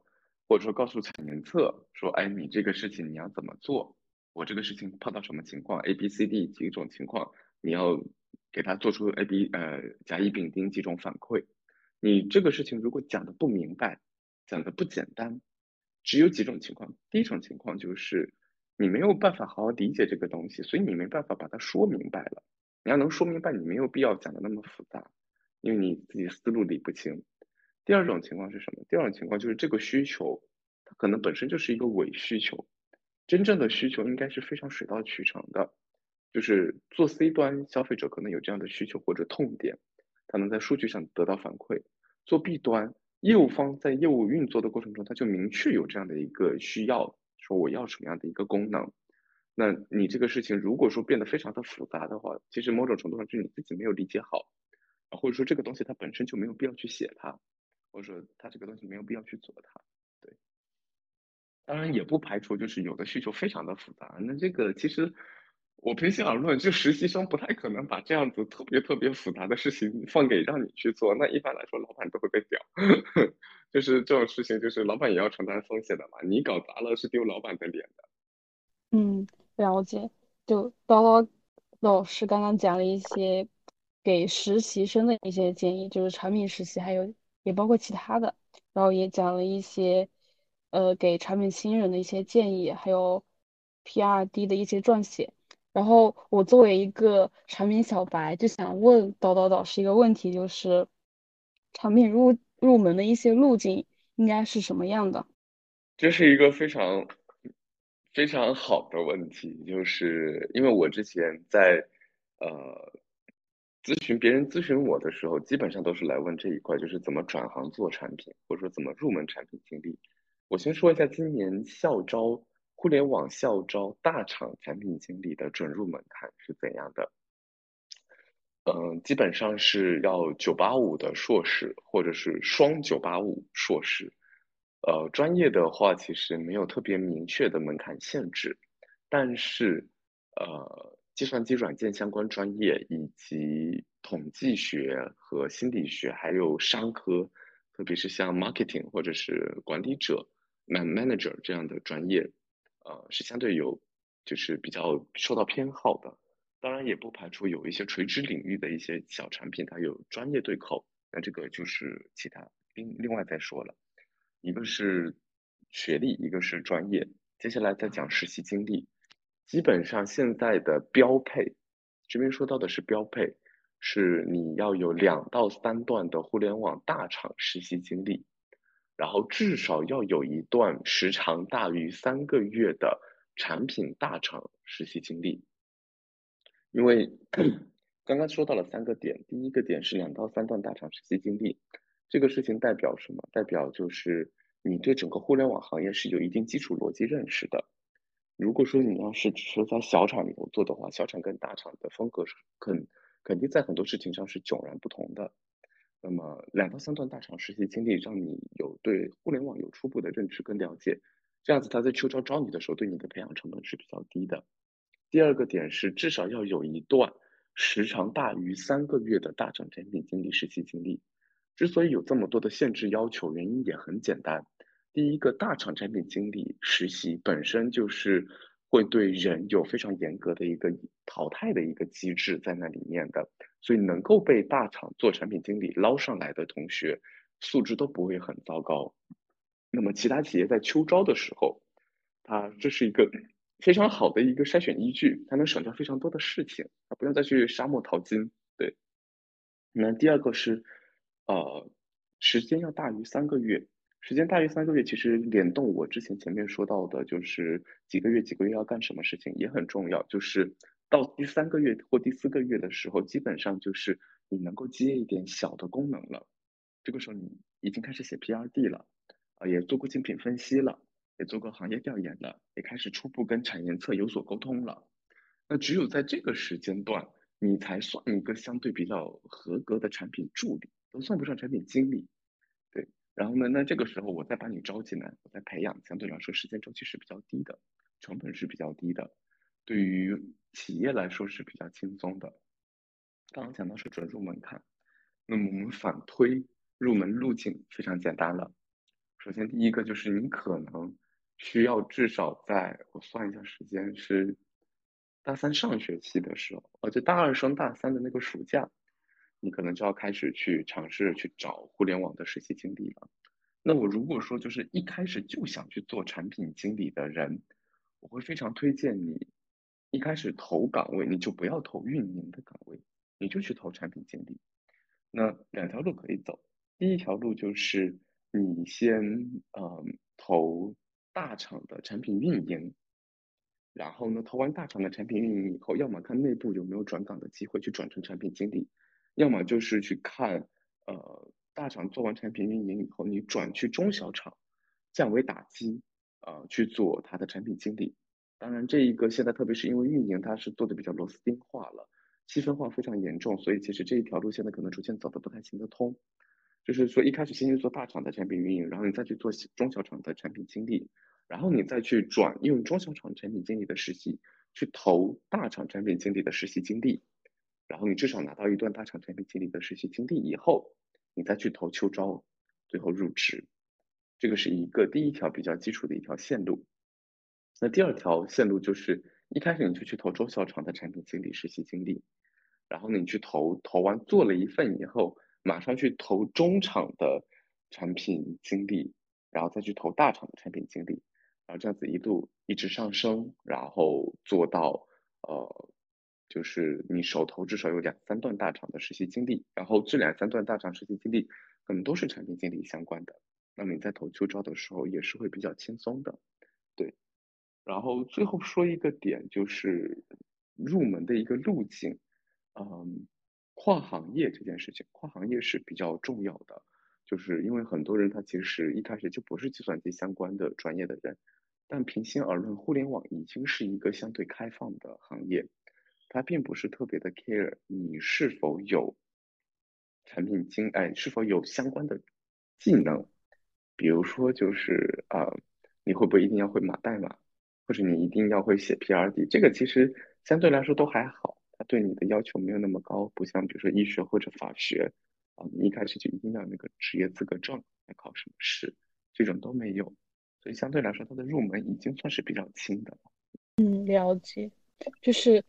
或者说告诉产研测说，哎，你这个事情你要怎么做？我这个事情碰到什么情况？A、B、C、D 几种情况，你要给他做出 A、B 呃甲乙丙丁几种反馈。你这个事情如果讲的不明白，讲的不简单。只有几种情况，第一种情况就是你没有办法好好理解这个东西，所以你没办法把它说明白了。你要能说明白，你没有必要讲的那么复杂，因为你自己思路理不清。第二种情况是什么？第二种情况就是这个需求，它可能本身就是一个伪需求，真正的需求应该是非常水到渠成的，就是做 C 端消费者可能有这样的需求或者痛点，他能在数据上得到反馈。做 B 端。业务方在业务运作的过程中，他就明确有这样的一个需要，说我要什么样的一个功能。那你这个事情如果说变得非常的复杂的话，其实某种程度上就是你自己没有理解好，或者说这个东西它本身就没有必要去写它，或者说它这个东西没有必要去做它。对，当然也不排除就是有的需求非常的复杂，那这个其实。我平心而论，就实习生不太可能把这样子特别特别复杂的事情放给让你去做。那一般来说，老板都会被屌。<laughs> 就是这种事情，就是老板也要承担风险的嘛。你搞砸了是丢老板的脸的。嗯，了解。就叨叨老师刚刚讲了一些给实习生的一些建议，就是产品实习，还有也包括其他的。然后也讲了一些呃给产品新人的一些建议，还有 PRD 的一些撰写。然后我作为一个产品小白，就想问叨叨导师一个问题，就是产品入入门的一些路径应该是什么样的？这是一个非常非常好的问题，就是因为我之前在呃咨询别人咨询我的时候，基本上都是来问这一块，就是怎么转行做产品，或者说怎么入门产品经理。我先说一下今年校招。互联网校招大厂产品经理的准入门槛是怎样的？嗯，基本上是要九八五的硕士，或者是双九八五硕士。呃，专业的话其实没有特别明确的门槛限制，但是呃，计算机软件相关专业以及统计学和心理学，还有商科，特别是像 marketing 或者是管理者 man manager 这样的专业。呃，是相对有，就是比较受到偏好的。当然，也不排除有一些垂直领域的一些小产品，它有专业对口。那这个就是其他另另外再说了。一个是学历，一个是专业。接下来再讲实习经历。基本上现在的标配，这边说到的是标配，是你要有两到三段的互联网大厂实习经历。然后至少要有一段时长大于三个月的产品大厂实习经历，因为 <clears throat> 刚刚说到了三个点，第一个点是两到三段大厂实习经历，这个事情代表什么？代表就是你对整个互联网行业是有一定基础逻辑认识的。如果说你要是只是在小厂里头做的话，小厂跟大厂的风格是肯肯定在很多事情上是迥然不同的。那么两到三段大厂实习经历，让你有对互联网有初步的认知跟了解，这样子他在秋招招你的时候，对你的培养成本是比较低的。第二个点是至少要有一段时长大于三个月的大厂产品经理实习经历。之所以有这么多的限制要求，原因也很简单。第一个，大厂产品经理实习本身就是会对人有非常严格的一个淘汰的一个机制在那里面的，所以能够被大厂做产品经理捞上来的同学，素质都不会很糟糕。那么其他企业在秋招的时候，它这是一个非常好的一个筛选依据，它能省掉非常多的事情，它不用再去沙漠淘金。对。那第二个是。呃，时间要大于三个月，时间大于三个月，其实联动我之前前面说到的，就是几个月几个月要干什么事情也很重要。就是到第三个月或第四个月的时候，基本上就是你能够接一点小的功能了。这个时候你已经开始写 PRD 了，啊，也做过竞品分析了，也做过行业调研了，也开始初步跟产研测有所沟通了。那只有在这个时间段，你才算一个相对比较合格的产品助理。都算不上产品经理，然后呢，那这个时候我再把你招进来，我再培养，相对来说时间周期是比较低的，成本是比较低的，对于企业来说是比较轻松的。刚刚讲到是准入门槛，那么我们反推入门路径非常简单了。首先第一个就是你可能需要至少在我算一下时间是大三上学期的时候，而且大二升大三的那个暑假。你可能就要开始去尝试去找互联网的实习经历了。那我如果说就是一开始就想去做产品经理的人，我会非常推荐你一开始投岗位你就不要投运营的岗位，你就去投产品经理。那两条路可以走，第一条路就是你先嗯投大厂的产品运营，然后呢投完大厂的产品运营以后，要么看内部有没有转岗的机会去转成产品经理。要么就是去看，呃，大厂做完产品运营以后，你转去中小厂，降维打击，呃，去做它的产品经理。当然，这一个现在特别是因为运营它是做的比较螺丝钉化了，细分化非常严重，所以其实这一条路现在可能逐渐走的不太行得通。就是说，一开始先去做大厂的产品运营，然后你再去做中小厂的产品经理，然后你再去转用中小厂产品经理的实习去投大厂产品经理的实习经历。然后你至少拿到一段大厂产品经理的实习经历以后，你再去投秋招，最后入职，这个是一个第一条比较基础的一条线路。那第二条线路就是一开始你就去投中小厂的产品经理实习经历，然后你去投，投完做了一份以后，马上去投中厂的产品经理，然后再去投大厂的产品经理，然后这样子一路一直上升，然后做到呃。就是你手头至少有两三段大厂的实习经历，然后这两三段大厂实习经历可能都是产品经理相关的，那么你在投秋招的时候也是会比较轻松的，对。然后最后说一个点，就是入门的一个路径，嗯，跨行业这件事情，跨行业是比较重要的，就是因为很多人他其实一开始就不是计算机相关的专业的人，但平心而论，互联网已经是一个相对开放的行业。他并不是特别的 care 你是否有产品经哎是否有相关的技能，比如说就是啊你会不会一定要会码代码，或者你一定要会写 PRD，这个其实相对来说都还好，他对你的要求没有那么高，不像比如说医学或者法学啊，你一开始就一定要那个职业资格证来考什么试，这种都没有，所以相对来说它的入门已经算是比较轻的了。嗯，了解，就是。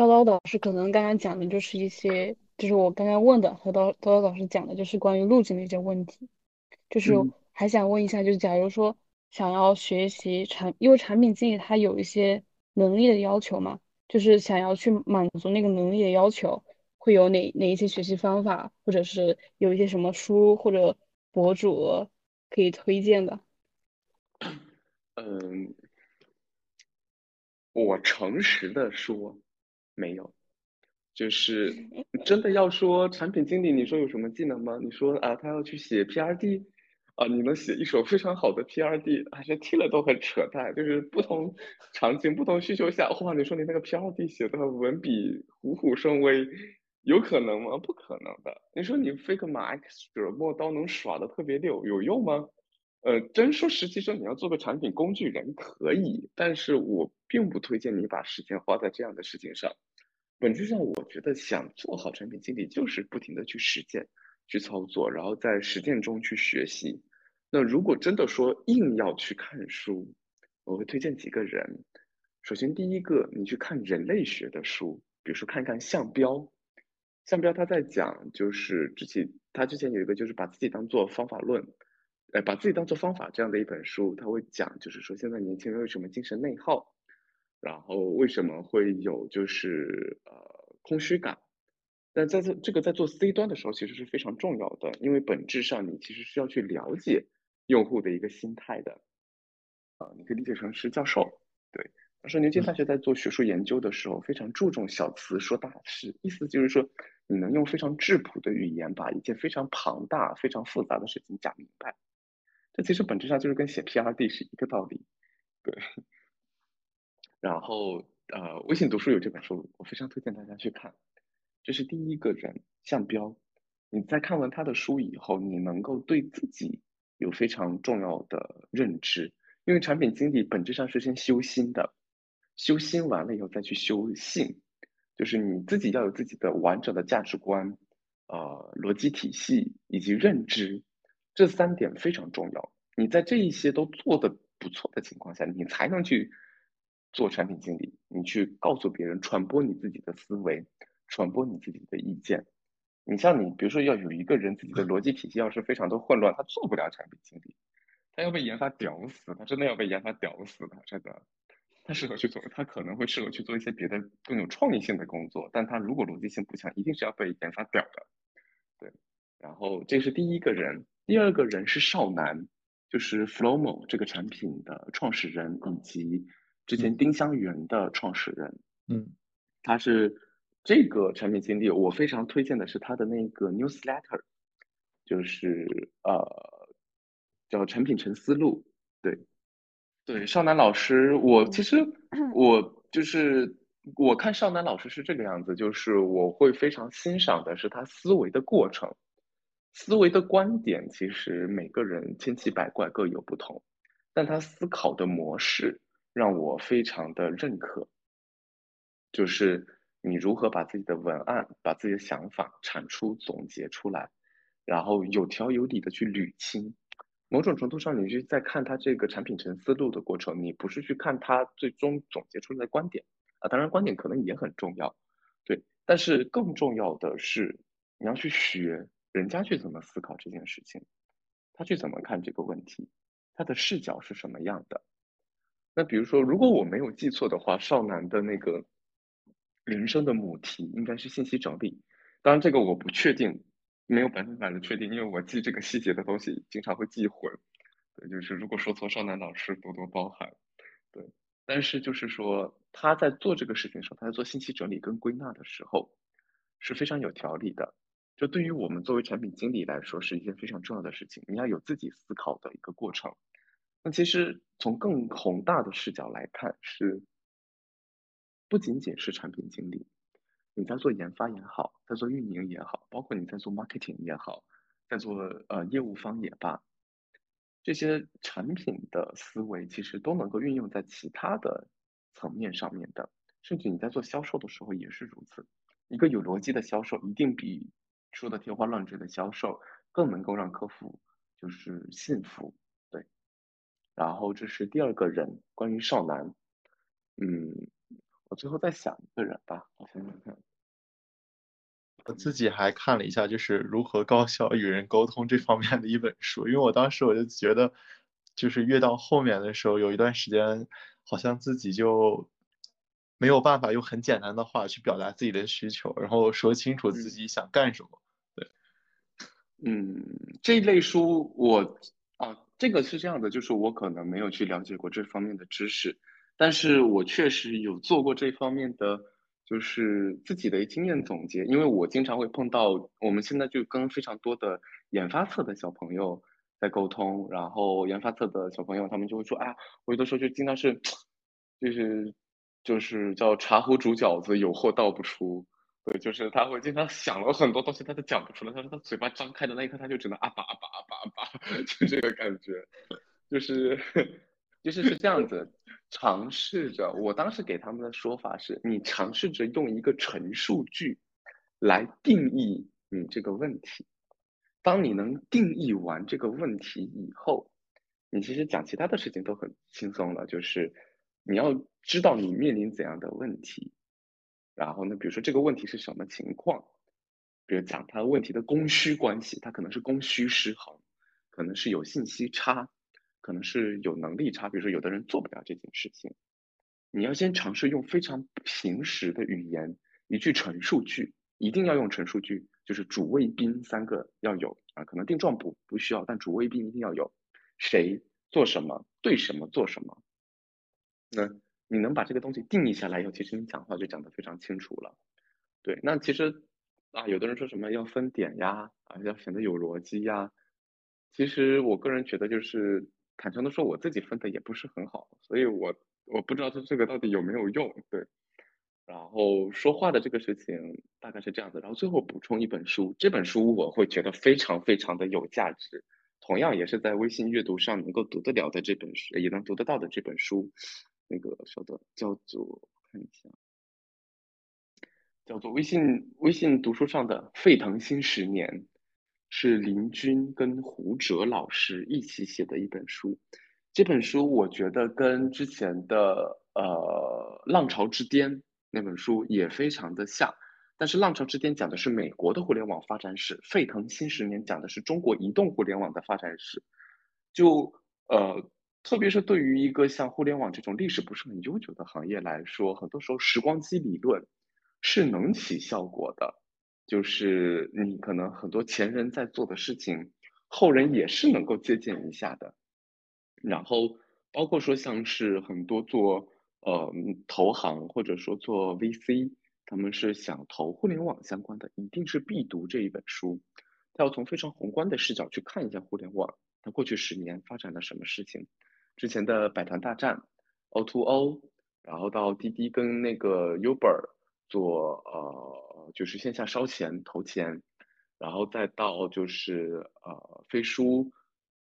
叨叨老师可能刚刚讲的就是一些，就是我刚刚问的和叨叨叨导师讲的，就是关于路径的一些问题。就是还想问一下，就是假如说想要学习产，因为产品经理他有一些能力的要求嘛，就是想要去满足那个能力的要求，会有哪哪一些学习方法，或者是有一些什么书或者博主可以推荐的？嗯，我诚实的说。没有，就是真的要说产品经理，你说有什么技能吗？你说啊，他要去写 PRD，啊，你能写一首非常好的 PRD，还是听了都很扯淡。就是不同场景、不同需求下，哇，你说你那个 PRD 写的文笔虎虎生威，有可能吗？不可能的。你说你 Figma、X 者墨刀能耍的特别溜，有用吗？呃，真说实际上你要做个产品工具人可以，但是我并不推荐你把时间花在这样的事情上。本质上，我觉得想做好产品经理，就是不停的去实践、去操作，然后在实践中去学习。那如果真的说硬要去看书，我会推荐几个人。首先，第一个，你去看人类学的书，比如说看看项彪。项彪他在讲，就是之前他之前有一个就是把自己当做方法论，呃，把自己当做方法这样的一本书，他会讲，就是说现在年轻人为什么精神内耗。然后为什么会有就是呃空虚感？但在这这个在做 C 端的时候，其实是非常重要的，因为本质上你其实是要去了解用户的一个心态的。啊，你可以理解成是教授。对，当时牛津大学在做学术研究的时候，非常注重小词说大事，意思就是说你能用非常质朴的语言把一件非常庞大、非常复杂的事情讲明白。这其实本质上就是跟写 PRD 是一个道理。对。然后，呃，微信读书有这本书，我非常推荐大家去看。这是第一个人，向标。你在看完他的书以后，你能够对自己有非常重要的认知。因为产品经理本质上是先修心的，修心完了以后再去修性，就是你自己要有自己的完整的价值观、呃逻辑体系以及认知，这三点非常重要。你在这一些都做的不错的情况下，你才能去。做产品经理，你去告诉别人，传播你自己的思维，传播你自己的意见。你像你，比如说要有一个人自己的逻辑体系要是非常的混乱，他做不了产品经理，他要被研发屌死，他真的要被研发屌死的，真的。他适合去做，他可能会适合去做一些别的更有创意性的工作，但他如果逻辑性不强，一定是要被研发屌的。对，然后这是第一个人，第二个人是少南，就是 Flowmo 这个产品的创始人以及。之前丁香园的创始人，嗯，他是这个产品经理，我非常推荐的是他的那个 newsletter，就是呃叫产品陈思路，对，对，少南老师，我其实我就是我看少南老师是这个样子，就是我会非常欣赏的是他思维的过程，思维的观点，其实每个人千奇百怪各有不同，但他思考的模式。让我非常的认可，就是你如何把自己的文案、把自己的想法产出、总结出来，然后有条有理的去捋清。某种程度上，你是在看他这个产品沉思路的过程，你不是去看他最终总结出来的观点啊。当然，观点可能也很重要，对。但是更重要的是，你要去学人家去怎么思考这件事情，他去怎么看这个问题，他的视角是什么样的。那比如说，如果我没有记错的话，少南的那个人生的母题应该是信息整理。当然，这个我不确定，没有百分百的确定，因为我记这个细节的东西经常会记混。对，就是如果说错，少南老师多多包涵。对，但是就是说他在做这个事情的时候，他在做信息整理跟归纳的时候是非常有条理的。这对于我们作为产品经理来说是一件非常重要的事情，你要有自己思考的一个过程。那其实从更宏大的视角来看，是不仅仅是产品经理，你在做研发也好，在做运营也好，包括你在做 marketing 也好，在做呃业务方也罢，这些产品的思维其实都能够运用在其他的层面上面的，甚至你在做销售的时候也是如此。一个有逻辑的销售，一定比说的天花乱坠的销售更能够让客户就是信服。然后这是第二个人，关于少男，嗯，我最后再想一个人吧，我想想看。我自己还看了一下，就是如何高效与人沟通这方面的一本书，因为我当时我就觉得，就是越到后面的时候，有一段时间好像自己就没有办法用很简单的话去表达自己的需求，然后说清楚自己想干什么。对，嗯，这一类书我。这个是这样的，就是我可能没有去了解过这方面的知识，但是我确实有做过这方面的，就是自己的经验总结。因为我经常会碰到，我们现在就跟非常多的研发侧的小朋友在沟通，然后研发侧的小朋友他们就会说，啊，我有的时候就经常是，<tsk> 就是就是叫茶壶煮饺子，有货倒不出。对，就是他会经常想了很多东西，他都讲不出来。他说他嘴巴张开的那一刻，他就只能啊吧啊吧啊吧啊吧，<laughs> 就这个感觉。就是 <laughs> 就是是这样子，尝试着。我当时给他们的说法是，你尝试着用一个陈述句来定义你这个问题。当你能定义完这个问题以后，你其实讲其他的事情都很轻松了。就是你要知道你面临怎样的问题，然后呢，比如说这个问题是什么情况，比如讲它问题的供需关系，它可能是供需失衡，可能是有信息差。可能是有能力差，比如说有的人做不了这件事情，你要先尝试用非常平实的语言，一句陈述句，一定要用陈述句，就是主谓宾三个要有啊，可能定状补不需要，但主谓宾一定要有，谁做什么，对什么做什么，那你能把这个东西定义下来以后，其实你讲话就讲得非常清楚了。对，那其实啊，有的人说什么要分点呀，啊要显得有逻辑呀，其实我个人觉得就是。坦诚的说，我自己分的也不是很好，所以我我不知道这这个到底有没有用。对，然后说话的这个事情大概是这样子。然后最后补充一本书，这本书我会觉得非常非常的有价值，同样也是在微信阅读上能够读得了的这本书，也能读得到的这本书。那个稍等，叫做看一下，叫做微信微信读书上的沸腾新十年。是林军跟胡哲老师一起写的一本书，这本书我觉得跟之前的呃《浪潮之巅》那本书也非常的像，但是《浪潮之巅》讲的是美国的互联网发展史，《沸腾新十年》讲的是中国移动互联网的发展史。就呃，特别是对于一个像互联网这种历史不是很悠久的行业来说，很多时候时光机理论是能起效果的。就是你可能很多前人在做的事情，后人也是能够借鉴一下的。然后包括说像是很多做呃投行或者说做 VC，他们是想投互联网相关的，一定是必读这一本书。他要从非常宏观的视角去看一下互联网，它过去十年发展了什么事情，之前的百团大战，O2O，然后到滴滴跟那个 Uber。做呃就是线下烧钱投钱，然后再到就是呃飞书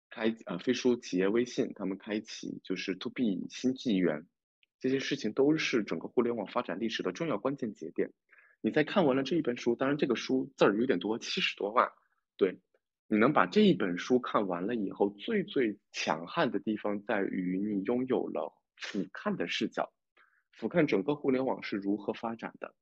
开呃飞书企业微信他们开启就是 to B 新纪元，这些事情都是整个互联网发展历史的重要关键节点。你在看完了这一本书，当然这个书字儿有点多，七十多万，对，你能把这一本书看完了以后，最最强悍的地方在于你拥有了俯瞰的视角。俯瞰整个互联网是如何发展的，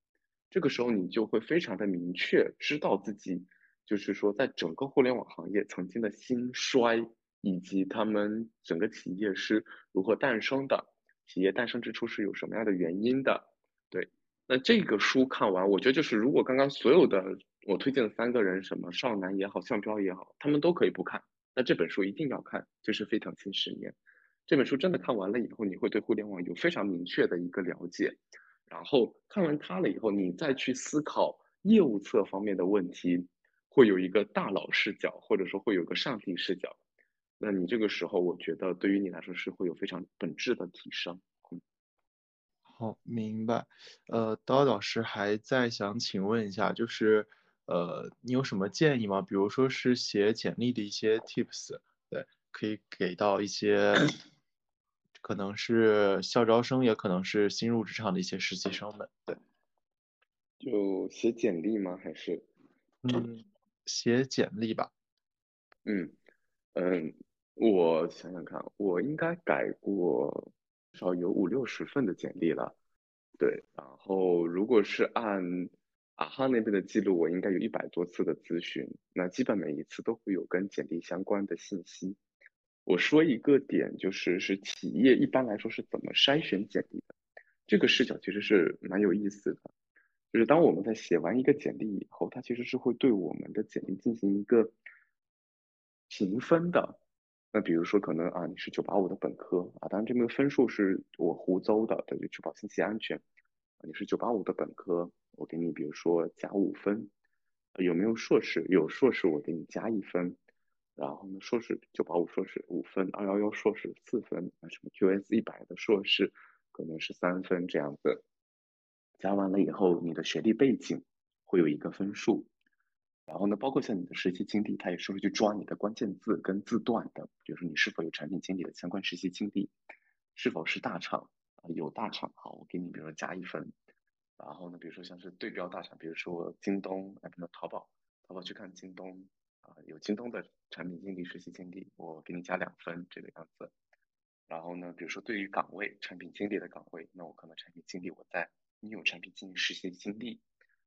这个时候你就会非常的明确知道自己，就是说在整个互联网行业曾经的兴衰，以及他们整个企业是如何诞生的，企业诞生之初是有什么样的原因的。对，那这个书看完，我觉得就是如果刚刚所有的我推荐的三个人，什么少男也好，向彪也好，他们都可以不看，那这本书一定要看，就是《非常新十年》。这本书真的看完了以后，你会对互联网有非常明确的一个了解。然后看完它了以后，你再去思考业务侧方面的问题，会有一个大佬视角，或者说会有个上帝视角。那你这个时候，我觉得对于你来说是会有非常本质的提升。嗯，好，明白。呃，刀老师还在想请问一下，就是呃，你有什么建议吗？比如说是写简历的一些 tips，对，可以给到一些。可能是校招生，也可能是新入职场的一些实习生们。对，就写简历吗？还是嗯，写简历吧。嗯嗯，我想想看，我应该改过至少有五六十份的简历了。对，然后如果是按啊哈那边的记录，我应该有一百多次的咨询，那基本每一次都会有跟简历相关的信息。我说一个点，就是是企业一般来说是怎么筛选简历的，这个视角其实是蛮有意思的。就是当我们在写完一个简历以后，它其实是会对我们的简历进行一个评分的。那比如说可能啊，你是九八五的本科啊，当然这个分数是我胡诌的，对，确保信息安全。你是九八五的本科，我给你比如说加五分。有没有硕士？有硕士，我给你加一分。然后呢，硕士九八五硕士五分，二幺幺硕士四分，啊什么 QS 一百的硕士可能是三分这样子，加完了以后，你的学历背景会有一个分数，然后呢，包括像你的实习经历，它也是会去抓你的关键字跟字段的，比如说你是否有产品经理的相关实习经历，是否是大厂有大厂，好，我给你比如说加一分。然后呢，比如说像是对标大厂，比如说京东，哎，比如说淘宝，淘宝去看京东啊，有京东的产品经理实习经历，我给你加两分这个样子。然后呢，比如说对于岗位，产品经理的岗位，那我可能产品经理我在你有产品经理实习经历，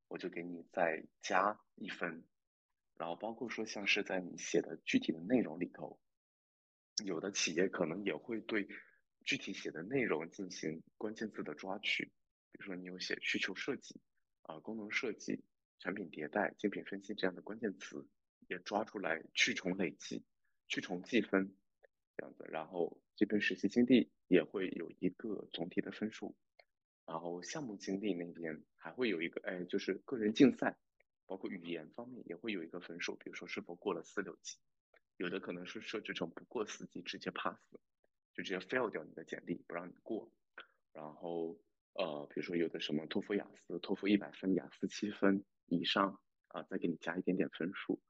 我就给你再加一分。然后包括说像是在你写的具体的内容里头，有的企业可能也会对具体写的内容进行关键字的抓取。比如说你有写需求设计啊、功能设计、产品迭代、竞品分析这样的关键词，也抓出来去重累计、去重计分这样子。然后这边实习经历也会有一个总体的分数，然后项目经历那边还会有一个，哎，就是个人竞赛，包括语言方面也会有一个分数，比如说是否过了四六级，有的可能是设置成不过四级直接 pass，直接 fail 掉你的简历不让你过，然后。呃，比如说有的什么托福、雅思，托福一百分，雅思七分以上啊，再给你加一点点分数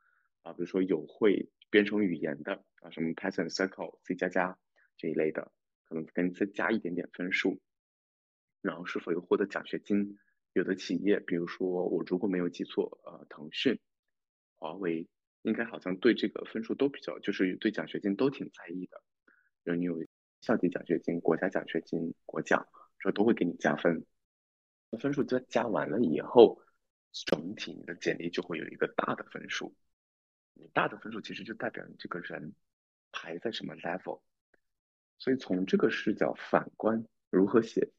啊。比如说有会编程语言的啊，什么 Python、c c l C 加加这一类的，可能给你再加一点点分数。然后是否有获得奖学金？有的企业，比如说我如果没有记错，呃，腾讯、华为应该好像对这个分数都比较，就是对奖学金都挺在意的。有你有校级奖学金、国家奖学金、国奖。这都会给你加分，那分数加加完了以后，整体你的简历就会有一个大的分数。你大的分数其实就代表你这个人排在什么 level。所以从这个视角反观如何写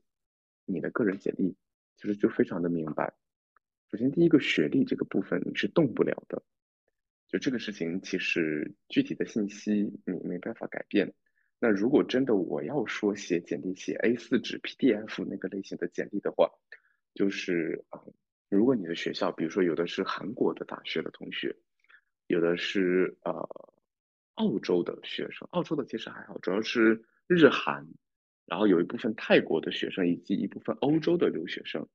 你的个人简历，其实就非常的明白。首先第一个学历这个部分你是动不了的，就这个事情其实具体的信息你没办法改变。那如果真的我要说写简历写 A4 纸 PDF 那个类型的简历的话，就是啊，如果你的学校，比如说有的是韩国的大学的同学，有的是呃澳洲的学生，澳洲的其实还好，主要是日韩，然后有一部分泰国的学生以及一部分欧洲的留学生，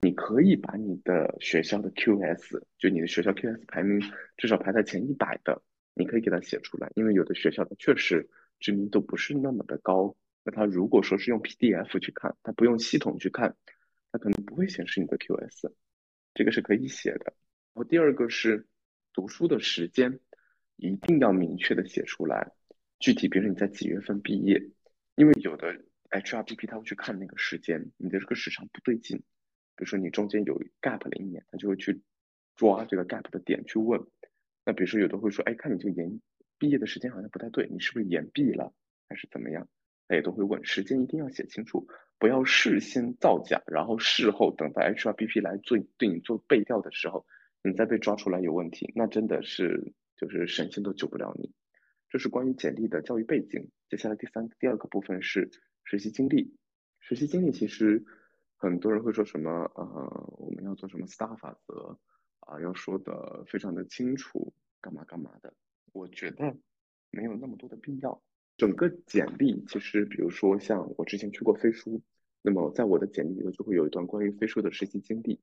你可以把你的学校的 QS，就你的学校 QS 排名至少排在前一百的，你可以给他写出来，因为有的学校它确实。知名度不是那么的高，那他如果说是用 PDF 去看，他不用系统去看，他可能不会显示你的 QS，这个是可以写的。然后第二个是读书的时间，一定要明确的写出来，具体比如说你在几月份毕业，因为有的 HRBP 他会去看那个时间，你的这个时长不对劲，比如说你中间有 gap 了一年，他就会去抓这个 gap 的点去问。那比如说有的会说，哎，看你这个研。毕业的时间好像不太对，你是不是延毕了还是怎么样？他也都会问，时间一定要写清楚，不要事先造假，然后事后等到 HRBP 来做对你做背调的时候，你再被抓出来有问题，那真的是就是神仙都救不了你。这是关于简历的教育背景。接下来第三第二个部分是实习经历。实习经历其实很多人会说什么呃，我们要做什么 STAR 法则啊，要说的非常的清楚，干嘛干嘛的。我觉得没有那么多的必要。整个简历其实，比如说像我之前去过飞书，那么在我的简历里头就会有一段关于飞书的实习经历。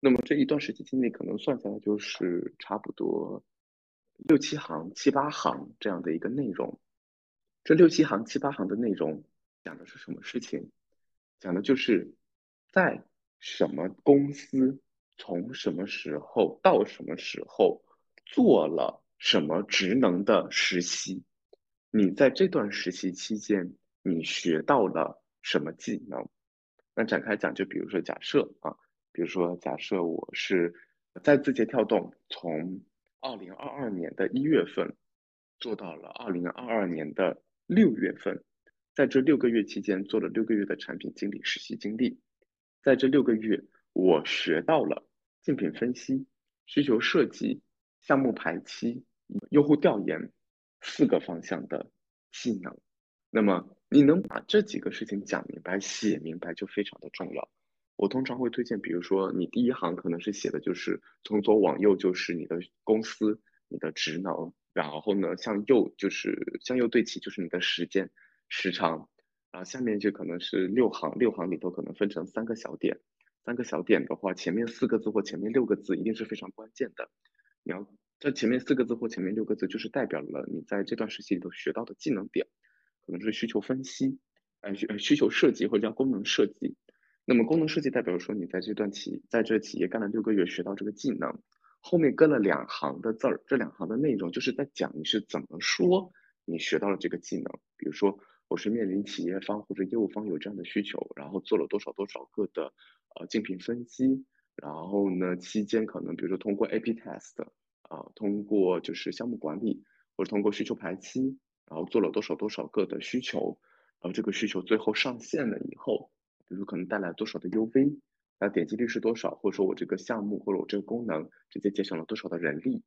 那么这一段实习经历可能算下来就是差不多六七行、七八行这样的一个内容。这六七行、七八行的内容讲的是什么事情？讲的就是在什么公司，从什么时候到什么时候做了。什么职能的实习？你在这段实习期间，你学到了什么技能？那展开讲，就比如说假设啊，比如说假设我是在字节跳动，从二零二二年的一月份做到了二零二二年的六月份，在这六个月期间做了六个月的产品经理实习经历，在这六个月，我学到了竞品分析、需求设计、项目排期。用户调研四个方向的技能，那么你能把这几个事情讲明白、写明白就非常的重要。我通常会推荐，比如说你第一行可能是写的就是从左往右就是你的公司、你的职能，然后呢向右就是向右对齐就是你的时间时长，然后下面就可能是六行，六行里头可能分成三个小点，三个小点的话，前面四个字或前面六个字一定是非常关键的，你要。这前面四个字或前面六个字，就是代表了你在这段时期里头学到的技能点，可能是需求分析，呃需需求设计或者叫功能设计。那么功能设计代表说你在这段企在这企业干了六个月，学到这个技能，后面跟了两行的字儿，这两行的内容就是在讲你是怎么说你学到了这个技能。比如说我是面临企业方或者业务方有这样的需求，然后做了多少多少个的呃竞品分析，然后呢期间可能比如说通过 A P test 啊，通过就是项目管理或者通过需求排期，然后做了多少多少个的需求，然后这个需求最后上线了以后。比如可能带来多少的 UV，那点击率是多少，或者说我这个项目或者我这个功能直接节省了多少的人力，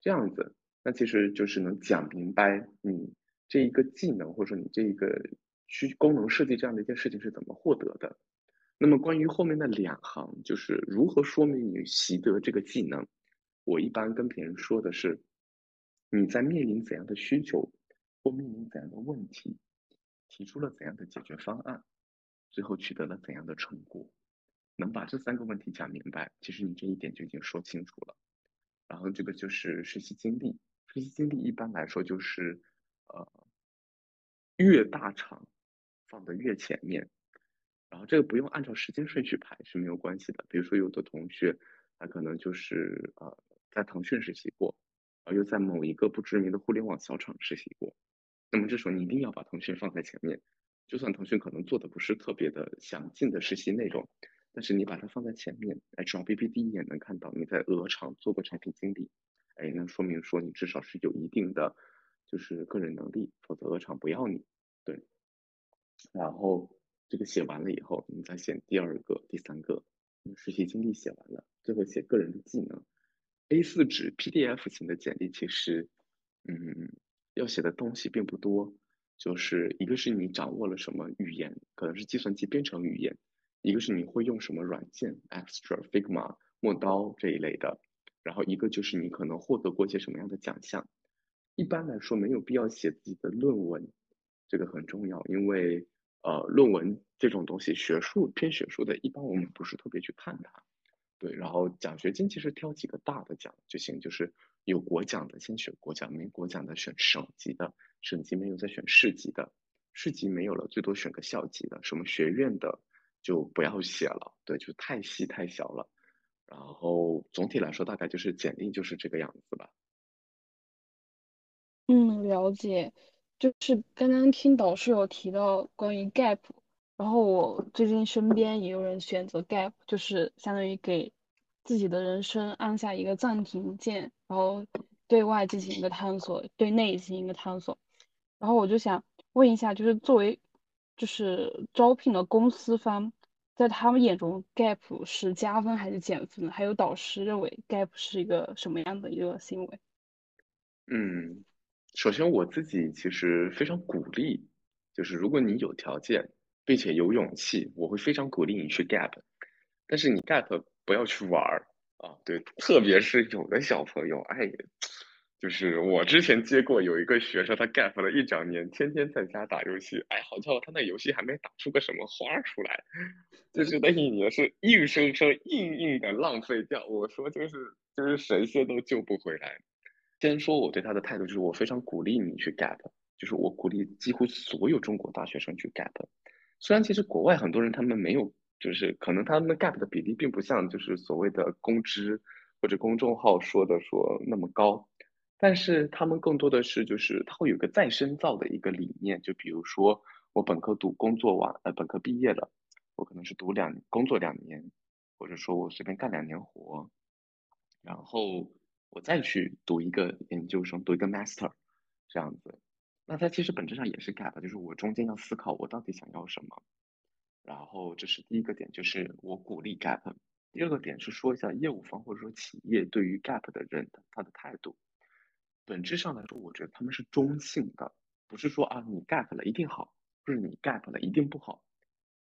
这样子，那其实就是能讲明白你这一个技能或者说你这一个需功能设计这样的一件事情是怎么获得的。那么关于后面的两行，就是如何说明你习得这个技能，我一般跟别人说的是，你在面临怎样的需求或面临怎样的问题，提出了怎样的解决方案。最后取得了怎样的成果？能把这三个问题讲明白，其实你这一点就已经说清楚了。然后这个就是实习经历，实习经历一般来说就是，呃，越大厂放的越前面。然后这个不用按照时间顺序排是没有关系的。比如说有的同学他可能就是呃在腾讯实习过，然后又在某一个不知名的互联网小厂实习过，那么这时候你一定要把腾讯放在前面。就算腾讯可能做的不是特别的详尽的实习内容，但是你把它放在前面，HRBP 第一眼能看到你在鹅厂做过产品经理，哎，那说明说你至少是有一定的就是个人能力，否则鹅厂不要你。对，然后这个写完了以后，你再写第二个、第三个，实习经历写完了，最后写个人的技能。A4 纸 PDF 型的简历其实，嗯，要写的东西并不多。就是一个是你掌握了什么语言，可能是计算机编程语言；一个是你会用什么软件，Extra、Figma、墨刀这一类的；然后一个就是你可能获得过一些什么样的奖项。一般来说，没有必要写自己的论文，这个很重要，因为呃，论文这种东西，学术偏学术的，一般我们不是特别去看它。对，然后奖学金其实挑几个大的奖就行，就是有国奖的先选国奖，没国奖的选省级的。省级没有再选市级的，市级没有了，最多选个校级的。什么学院的就不要写了，对，就太细太小了。然后总体来说，大概就是简历就是这个样子吧。嗯，了解。就是刚刚听导师有提到关于 gap，然后我最近身边也有人选择 gap，就是相当于给自己的人生按下一个暂停键，然后对外进行一个探索，对内进行一个探索。然后我就想问一下，就是作为就是招聘的公司方，在他们眼中，gap 是加分还是减分？还有导师认为 gap 是一个什么样的一个行为？嗯，首先我自己其实非常鼓励，就是如果你有条件并且有勇气，我会非常鼓励你去 gap。但是你 gap 不要去玩儿啊，对，特别是有的小朋友，哎。就是我之前接过有一个学生，他 gap 了一整年，天天在家打游戏。哎，好家伙，他那游戏还没打出个什么花出来，就是那一年是硬生生、硬硬的浪费掉。我说就是就是神仙都救不回来。先说我对他的态度，就是我非常鼓励你去 gap，就是我鼓励几乎所有中国大学生去 gap。虽然其实国外很多人他们没有，就是可能他们 gap 的比例并不像就是所谓的公知或者公众号说的说那么高。但是他们更多的是，就是他会有个再深造的一个理念，就比如说我本科读工作完，呃，本科毕业了，我可能是读两工作两年，或者说我随便干两年活，然后我再去读一个研究生，读一个 master，这样子，那它其实本质上也是 gap，就是我中间要思考我到底想要什么，然后这是第一个点，就是我鼓励 gap，第二个点是说一下业务方或者说企业对于 gap 的人他的态度。本质上来说，我觉得他们是中性的，不是说啊你 gap 了一定好，或者你 gap 了一定不好。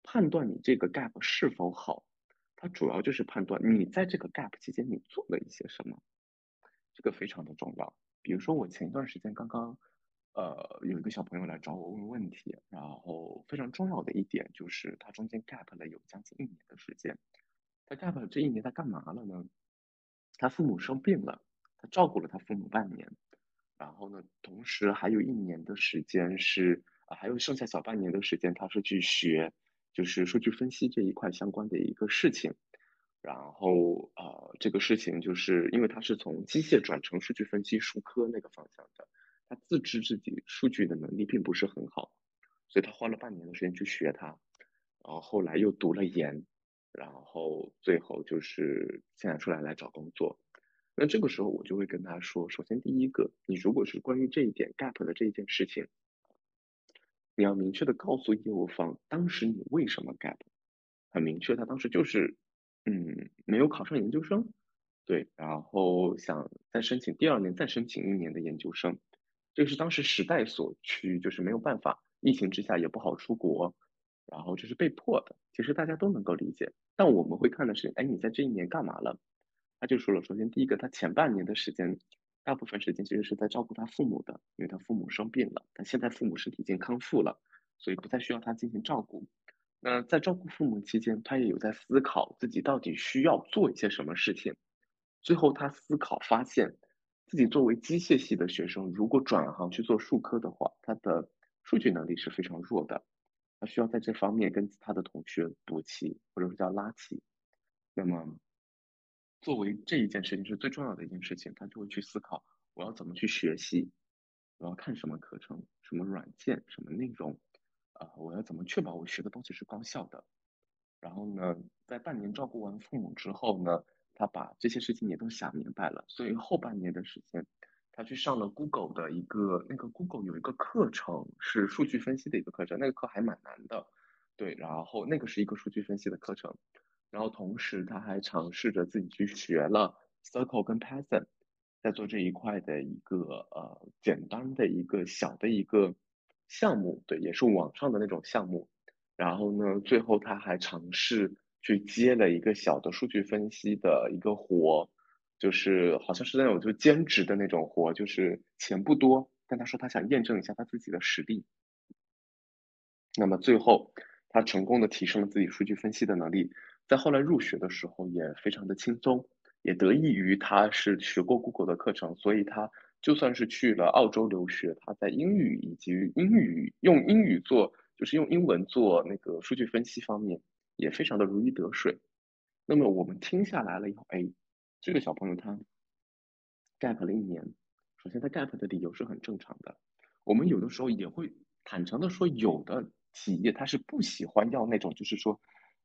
判断你这个 gap 是否好，它主要就是判断你在这个 gap 期间你做了一些什么，这个非常的重要。比如说我前一段时间刚刚，呃，有一个小朋友来找我问问题，然后非常重要的一点就是他中间 gap 了有将近一年的时间。他 gap 了这一年他干嘛了呢？他父母生病了，他照顾了他父母半年。然后呢，同时还有一年的时间是，还有剩下小半年的时间，他是去学就是数据分析这一块相关的一个事情。然后呃，这个事情就是因为他是从机械转成数据分析数科那个方向的，他自知自己数据的能力并不是很好，所以他花了半年的时间去学它，然后后来又读了研，然后最后就是现在出来来找工作。那这个时候我就会跟他说，首先第一个，你如果是关于这一点 gap 的这一件事情，你要明确的告诉业务方，当时你为什么 gap，很明确，他当时就是。嗯，没有考上研究生，对，然后想再申请第二年，再申请一年的研究生，这个是当时时代所趋，就是没有办法，疫情之下也不好出国，然后这是被迫的，其实大家都能够理解。但我们会看的是，哎，你在这一年干嘛了？他就说了，首先第一个，他前半年的时间，大部分时间其实是在照顾他父母的，因为他父母生病了，但现在父母身体已经康复了，所以不再需要他进行照顾。那在照顾父母期间，他也有在思考自己到底需要做一些什么事情。最后，他思考发现，自己作为机械系的学生，如果转行去做数科的话，他的数据能力是非常弱的。他需要在这方面跟其他的同学补齐，或者说叫拉齐。那么，作为这一件事情是最重要的一件事情，他就会去思考我要怎么去学习，我要看什么课程、什么软件、什么内容。啊，我要怎么确保我学的东西是高效的？然后呢，在半年照顾完父母之后呢，他把这些事情也都想明白了。所以后半年的时间，他去上了 Google 的一个，那个 Google 有一个课程是数据分析的一个课程，那个课还蛮难的。对，然后那个是一个数据分析的课程。然后同时他还尝试着自己去学了 Circle 跟 Python，在做这一块的一个呃简单的一个小的一个。项目对，也是网上的那种项目，然后呢，最后他还尝试去接了一个小的数据分析的一个活，就是好像是那种就兼职的那种活，就是钱不多，但他说他想验证一下他自己的实力。那么最后他成功的提升了自己数据分析的能力，在后来入学的时候也非常的轻松，也得益于他是学过 Google 的课程，所以他。就算是去了澳洲留学，他在英语以及英语用英语做，就是用英文做那个数据分析方面，也非常的如鱼得水。那么我们听下来了以后，哎，这个小朋友他 gap 了一年，首先他 gap 的理由是很正常的。我们有的时候也会坦诚的说，有的企业他是不喜欢要那种就是说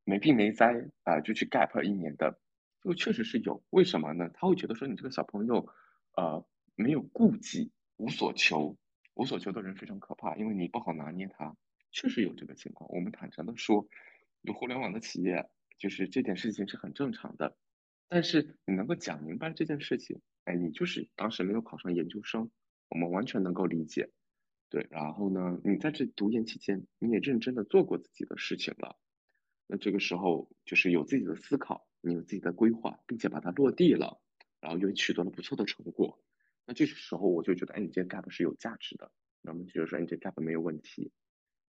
没病没灾啊就去 gap 一年的，就确实是有。为什么呢？他会觉得说你这个小朋友，呃。没有顾忌，无所求，无所求的人非常可怕，因为你不好拿捏他。确实有这个情况，我们坦诚的说，有互联网的企业，就是这件事情是很正常的。但是你能够讲明白这件事情，哎，你就是当时没有考上研究生，我们完全能够理解。对，然后呢，你在这读研期间，你也认真的做过自己的事情了，那这个时候就是有自己的思考，你有自己的规划，并且把它落地了，然后又取得了不错的成果。那这时候我就觉得，哎，你这个 gap 是有价值的，那么就是说，你这 gap 没有问题，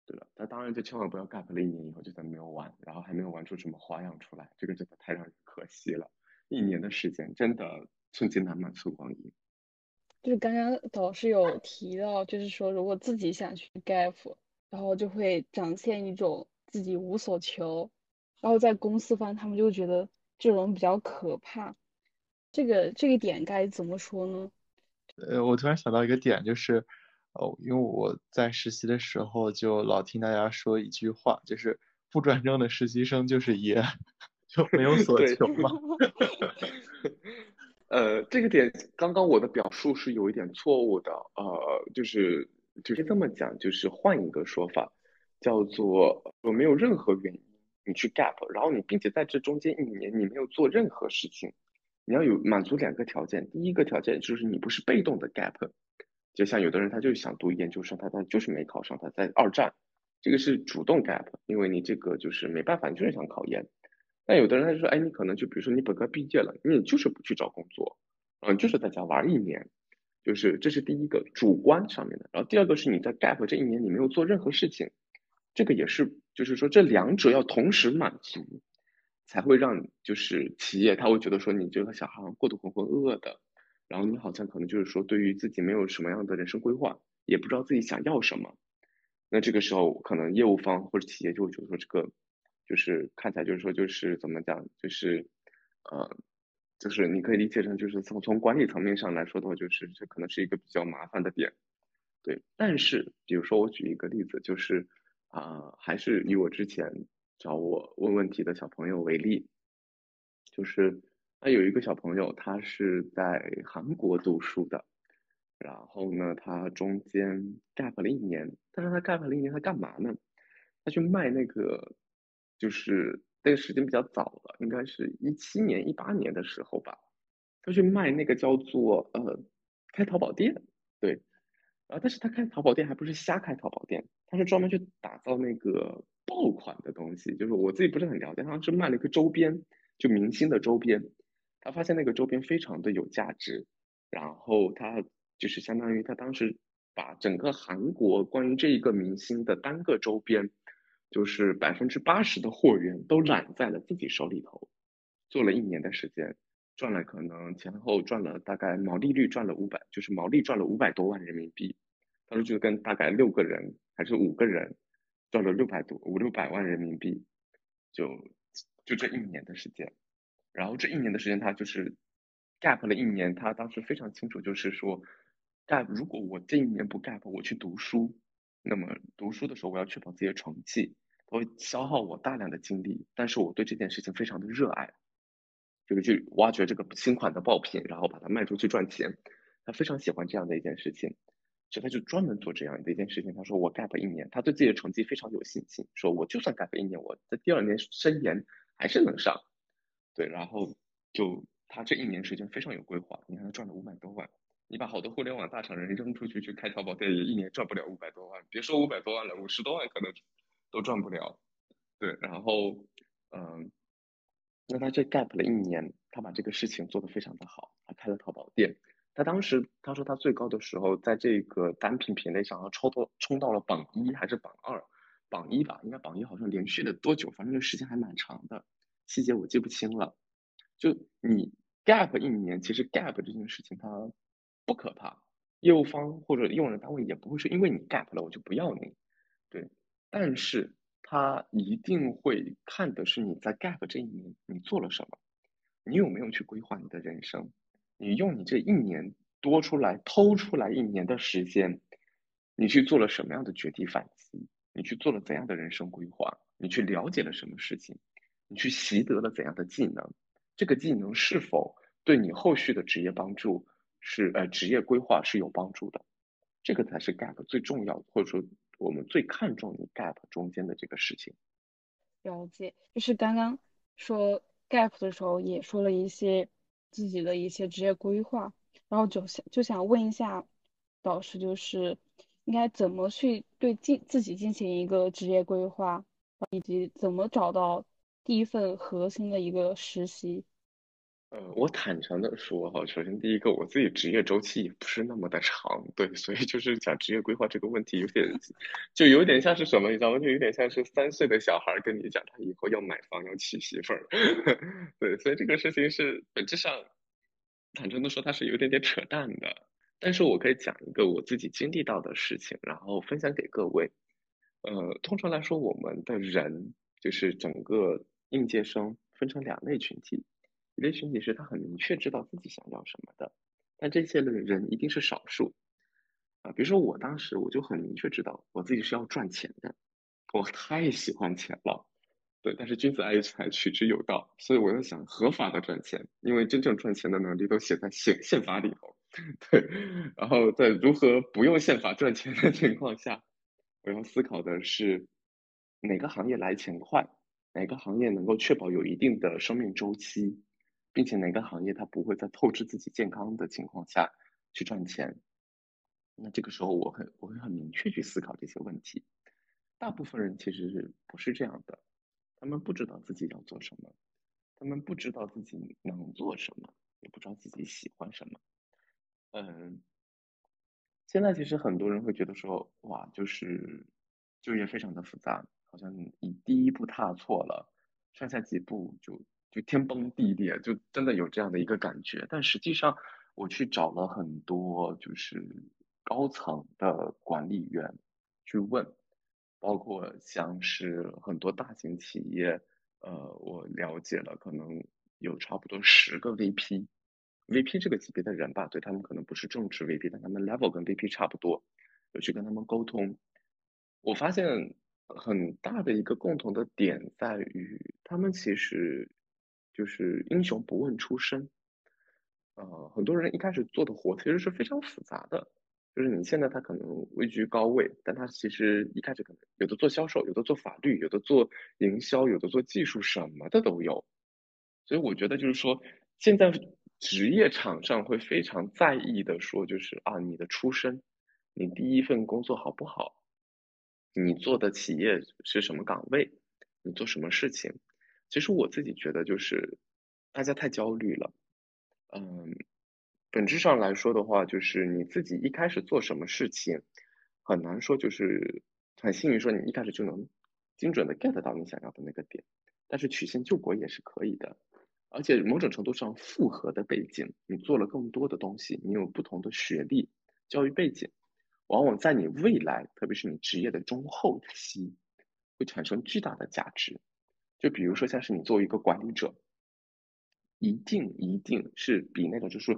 对吧？那当然就千万不要 gap 了一年以后就再没有玩，然后还没有玩出什么花样出来，这个真的太让人可惜了。一年的时间真的寸金难买寸光阴。就是刚刚导师有提到，就是说如果自己想去 gap，然后就会展现一种自己无所求，然后在公司方他们就觉得这种比较可怕。这个这个点该怎么说呢？呃，我突然想到一个点，就是，哦，因为我在实习的时候就老听大家说一句话，就是不转正的实习生就是爷，就没有 <laughs> 所求嘛。<laughs> <laughs> 呃，这个点刚刚我的表述是有一点错误的，呃，就是直接这么讲，就是换一个说法，叫做我没有任何原因你去 gap，然后你并且在这中间一年你没有做任何事情。你要有满足两个条件，第一个条件就是你不是被动的 gap，就像有的人他就是想读研究生，他他就是没考上，他在二战，这个是主动 gap，因为你这个就是没办法，你就是想考研。那有的人他就说，哎，你可能就比如说你本科毕业了，你就是不去找工作，嗯，就是在家玩一年，就是这是第一个主观上面的。然后第二个是你在 gap 这一年你没有做任何事情，这个也是就是说这两者要同时满足。才会让就是企业他会觉得说你这个小孩过得浑浑噩噩的，然后你好像可能就是说对于自己没有什么样的人生规划，也不知道自己想要什么。那这个时候可能业务方或者企业就会觉得说这个就是看起来就是说就是怎么讲就是呃就是你可以理解成就是从从管理层面上来说的话，就是这可能是一个比较麻烦的点。对，但是比如说我举一个例子，就是啊，还是以我之前找我问问题的小朋友为例，就是他有一个小朋友，他是在韩国读书的，然后呢，他中间 gap 了一年，但是他 gap 了一年，他干嘛呢？他去卖那个，就是那个时间比较早了，应该是一七年、一八年的时候吧，他去卖那个叫做呃，开淘宝店，对。啊！但是他开淘宝店还不是瞎开淘宝店，他是专门去打造那个爆款的东西。就是我自己不是很了解，他是卖了一个周边，就明星的周边。他发现那个周边非常的有价值，然后他就是相当于他当时把整个韩国关于这一个明星的单个周边，就是百分之八十的货源都揽在了自己手里头，做了一年的时间。赚了可能前后赚了大概毛利率赚了五百，就是毛利赚了五百多万人民币。当时就跟大概六个人还是五个人赚了六百多五六百万人民币，就就这一年的时间。然后这一年的时间他就是 gap 了一年，他当时非常清楚，就是说 gap 如果我这一年不 gap 我去读书，那么读书的时候我要确保自己的成绩，会消耗我大量的精力，但是我对这件事情非常的热爱。就是去挖掘这个新款的爆品，然后把它卖出去赚钱。他非常喜欢这样的一件事情，他就专门做这样的一件事情。他说我 gap 一年，他对自己的成绩非常有信心，说我就算 gap 一年，我在第二年升研还是能上。对，然后就他这一年时间非常有规划。你看他赚了五百多万，你把好多互联网大厂人扔出去去开淘宝店，也一年赚不了五百多万。别说五百多万了，五十多万可能都赚不了。对，然后嗯。那他这 gap 了一年，他把这个事情做得非常的好，他开了淘宝店。他当时他说他最高的时候，在这个单品品类上，他抽到冲到了榜一还是榜二？榜一吧，应该榜一好像连续了多久？反正这时间还蛮长的，细节我记不清了。就你 gap 一年，其实 gap 这件事情它不可怕，业务方或者用人单位也不会说因为你 gap 了我就不要你，对，但是。他一定会看的是你在 gap 这一年你做了什么，你有没有去规划你的人生？你用你这一年多出来偷出来一年的时间，你去做了什么样的绝地反击？你去做了怎样的人生规划？你去了解了什么事情？你去习得了怎样的技能？这个技能是否对你后续的职业帮助是呃职业规划是有帮助的？这个才是 gap 最重要，或者说。我们最看重你 gap 中间的这个事情。了解，就是刚刚说 gap 的时候，也说了一些自己的一些职业规划，然后就想就想问一下导师，就是应该怎么去对进自己进行一个职业规划，以及怎么找到第一份核心的一个实习。呃，我坦诚的说哈，首先第一个，我自己职业周期也不是那么的长，对，所以就是讲职业规划这个问题有点，就有点像是什么，你知道吗？就有点像是三岁的小孩跟你讲他以后要买房要娶媳妇儿，<laughs> 对，所以这个事情是本质上，坦诚的说，它是有点点扯淡的。但是我可以讲一个我自己经历到的事情，然后分享给各位。呃，通常来说，我们的人就是整个应届生分成两类群体。一类群体是他很明确知道自己想要什么的，但这些的人一定是少数啊。比如说我当时我就很明确知道我自己是要赚钱的，我太喜欢钱了，对。但是君子爱财，取之有道，所以我要想合法的赚钱，因为真正赚钱的能力都写在宪宪法里头，<laughs> 对。然后在如何不用宪法赚钱的情况下，我要思考的是哪个行业来钱快，哪个行业能够确保有一定的生命周期。并且哪个行业它不会在透支自己健康的情况下去赚钱？那这个时候我很我会很明确去思考这些问题。大部分人其实是不是这样的？他们不知道自己要做什么，他们不知道自己能做什么，也不知道自己喜欢什么。嗯，现在其实很多人会觉得说，哇，就是就业非常的复杂，好像你第一步踏错了，剩下几步就。就天崩地裂，就真的有这样的一个感觉。但实际上，我去找了很多就是高层的管理员去问，包括像是很多大型企业，呃，我了解了，可能有差不多十个 VP，VP 这个级别的人吧，对他们可能不是正职 VP，但他们 level 跟 VP 差不多，有去跟他们沟通。我发现很大的一个共同的点在于，他们其实就是英雄不问出身。呃，很多人一开始做的活其实是非常复杂的，就是你现在他可能位居高位，但他其实一开始可能有的做销售，有的做法律，有的做营销，有的做技术，什么的都有。所以我觉得就是说，现在职业场上会非常在意的说，就是啊，你的出身，你第一份工作好不好，你做的企业是什么岗位，你做什么事情。其实我自己觉得就是大家太焦虑了。嗯，本质上来说的话，就是你自己一开始做什么事情，很难说就是很幸运说你一开始就能精准的 get 到你想要的那个点，但是曲线救国也是可以的，而且某种程度上复合的背景，你做了更多的东西，你有不同的学历、教育背景，往往在你未来，特别是你职业的中后期，会产生巨大的价值。就比如说像是你作为一个管理者。一定一定是比那种就是，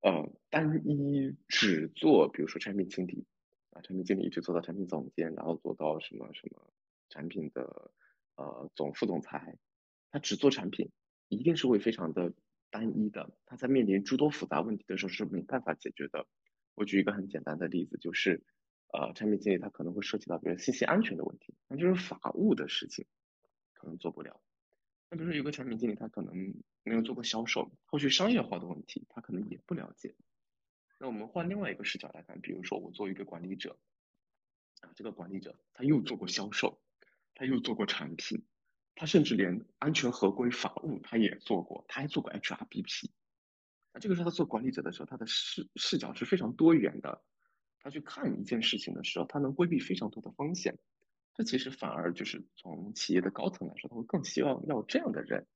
呃，单一只做，比如说产品经理，啊，产品经理一直做到产品总监，然后做到什么什么产品的呃总副总裁，他只做产品，一定是会非常的单一的。他在面临诸多复杂问题的时候是没办法解决的。我举一个很简单的例子，就是呃，产品经理他可能会涉及到比如信息安全的问题，那就是法务的事情，可能做不了。那比如说有个产品经理，他可能没有做过销售，后续商业化的问题他可能也不了解。那我们换另外一个视角来看，比如说我作为一个管理者，啊，这个管理者他又做过销售，他又做过产品，他甚至连安全合规法务他也做过，他还做过 HRBP。那这个时候他做管理者的时候，他的视视角是非常多元的，他去看一件事情的时候，他能规避非常多的风险。这其实反而就是从企业的高层来说，他会更希望要这样的人，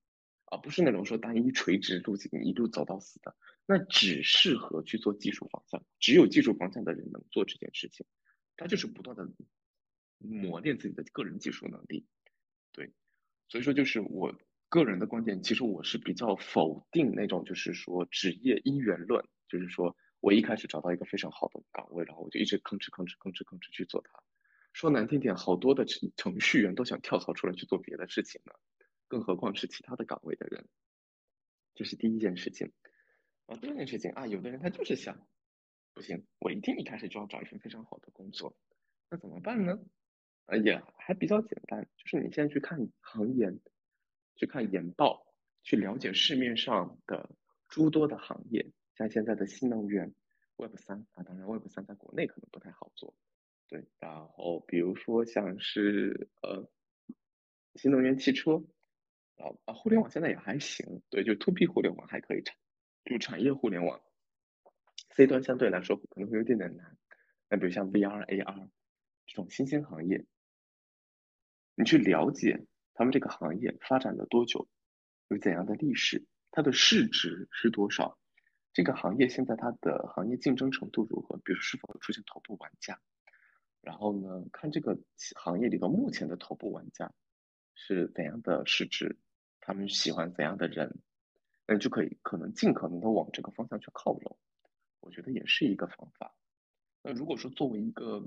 而不是那种说单一垂直路径一路走到死的。那只适合去做技术方向，只有技术方向的人能做这件事情。他就是不断的磨练自己的个人技术能力。对，所以说就是我个人的观点，其实我是比较否定那种就是说职业因缘论，就是说我一开始找到一个非常好的岗位，然后我就一直吭哧吭哧吭哧吭哧去做它。说难听点，好多的程程序员都想跳槽出来去做别的事情呢，更何况是其他的岗位的人。这是第一件事情。啊，第二件事情啊，有的人他就是想，不行，我一定一开始就要找一份非常好的工作，那怎么办呢？啊，也还比较简单，就是你现在去看行业，去看研报，去了解市面上的诸多的行业，像现在的新能源，Web 三啊，当然 Web 三在国内可能不太好做。对，然后比如说像是呃新能源汽车，啊啊互联网现在也还行，对，就 to B 互联网还可以产，就产业互联网，C 端相对来说可能会有点点难。那比如像 VR、AR 这种新兴行业，你去了解他们这个行业发展了多久，有怎样的历史，它的市值是多少，这个行业现在它的行业竞争程度如何，比如是否出现头部玩家。然后呢，看这个行业里头目前的头部玩家是怎样的市值，他们喜欢怎样的人，那就可以可能尽可能的往这个方向去靠拢，我觉得也是一个方法。那如果说作为一个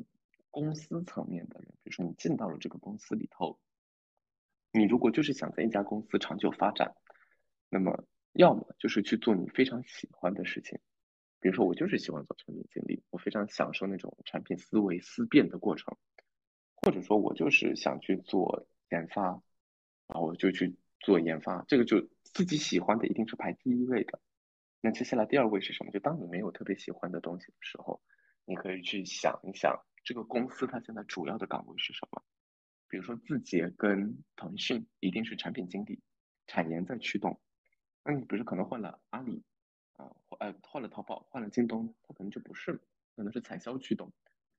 公司层面的人，比如说你进到了这个公司里头，你如果就是想在一家公司长久发展，那么要么就是去做你非常喜欢的事情。比如说，我就是喜欢做产品经理，我非常享受那种产品思维思辨的过程，或者说，我就是想去做研发，然后我就去做研发，这个就自己喜欢的一定是排第一位的。那接下来第二位是什么？就当你没有特别喜欢的东西的时候，你可以去想一想，这个公司它现在主要的岗位是什么？比如说，字节跟腾讯一定是产品经理，产研在驱动。那你比如说，可能换了阿里。啊，换呃换了淘宝，换了京东，它可能就不是了，可能是采销驱动，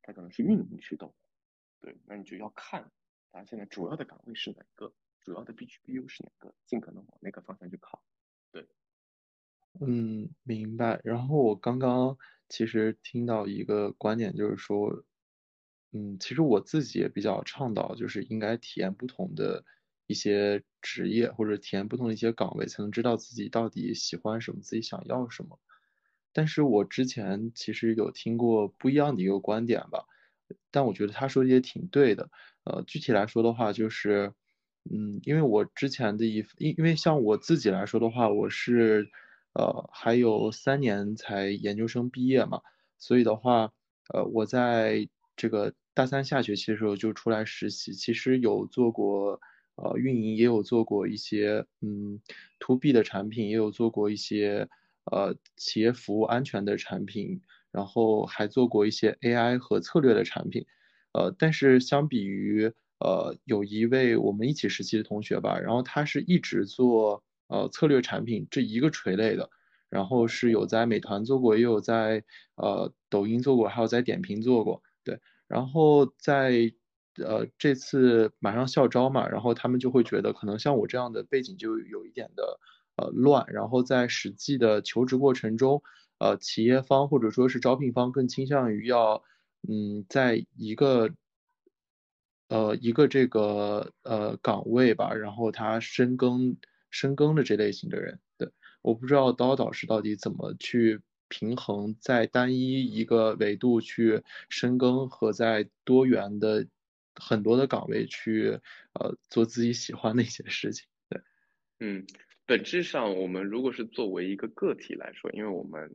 它可能是运营驱动，对，那你就要看它现在主要的岗位是哪个，主要的 B G B U 是哪个，尽可能往那个方向去靠，对。嗯，明白。然后我刚刚其实听到一个观点，就是说，嗯，其实我自己也比较倡导，就是应该体验不同的一些职业，或者体验不同的一些岗位，才能知道自己到底喜欢什么，自己想要什么。但是我之前其实有听过不一样的一个观点吧，但我觉得他说的也挺对的。呃，具体来说的话，就是，嗯，因为我之前的一，因因为像我自己来说的话，我是，呃，还有三年才研究生毕业嘛，所以的话，呃，我在这个大三下学期的时候就出来实习，其实有做过，呃，运营，也有做过一些，嗯，to B 的产品，也有做过一些。呃，企业服务安全的产品，然后还做过一些 AI 和策略的产品，呃，但是相比于呃，有一位我们一起实习的同学吧，然后他是一直做呃策略产品这一个垂类的，然后是有在美团做过，也有在呃抖音做过，还有在点评做过，对，然后在呃这次马上校招嘛，然后他们就会觉得可能像我这样的背景就有一点的。呃，乱，然后在实际的求职过程中，呃，企业方或者说是招聘方更倾向于要，嗯，在一个，呃，一个这个呃岗位吧，然后他深耕深耕的这类型的人，对，我不知道刀导师到底怎么去平衡在单一一个维度去深耕和在多元的很多的岗位去呃做自己喜欢的一些事情，对，嗯。本质上，我们如果是作为一个个体来说，因为我们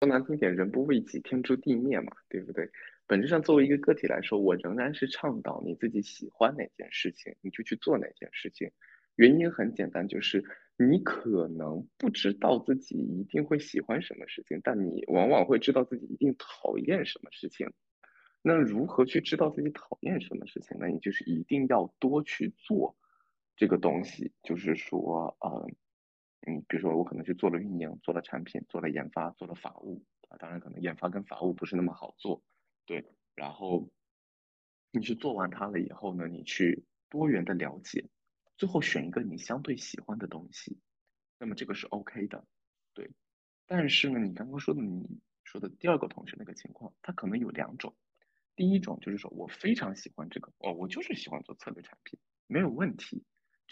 说难听点，人不为己，天诛地灭嘛，对不对？本质上，作为一个个体来说，我仍然是倡导你自己喜欢哪件事情，你就去做哪件事情。原因很简单，就是你可能不知道自己一定会喜欢什么事情，但你往往会知道自己一定讨厌什么事情。那如何去知道自己讨厌什么事情呢？你就是一定要多去做。这个东西就是说，呃，嗯，比如说我可能去做了运营，做了产品，做了研发，做了法务啊，当然可能研发跟法务不是那么好做，对。然后你去做完它了以后呢，你去多元的了解，最后选一个你相对喜欢的东西，那么这个是 OK 的，对。但是呢，你刚刚说的你说的第二个同学那个情况，他可能有两种，第一种就是说我非常喜欢这个，哦，我就是喜欢做策略产品，没有问题。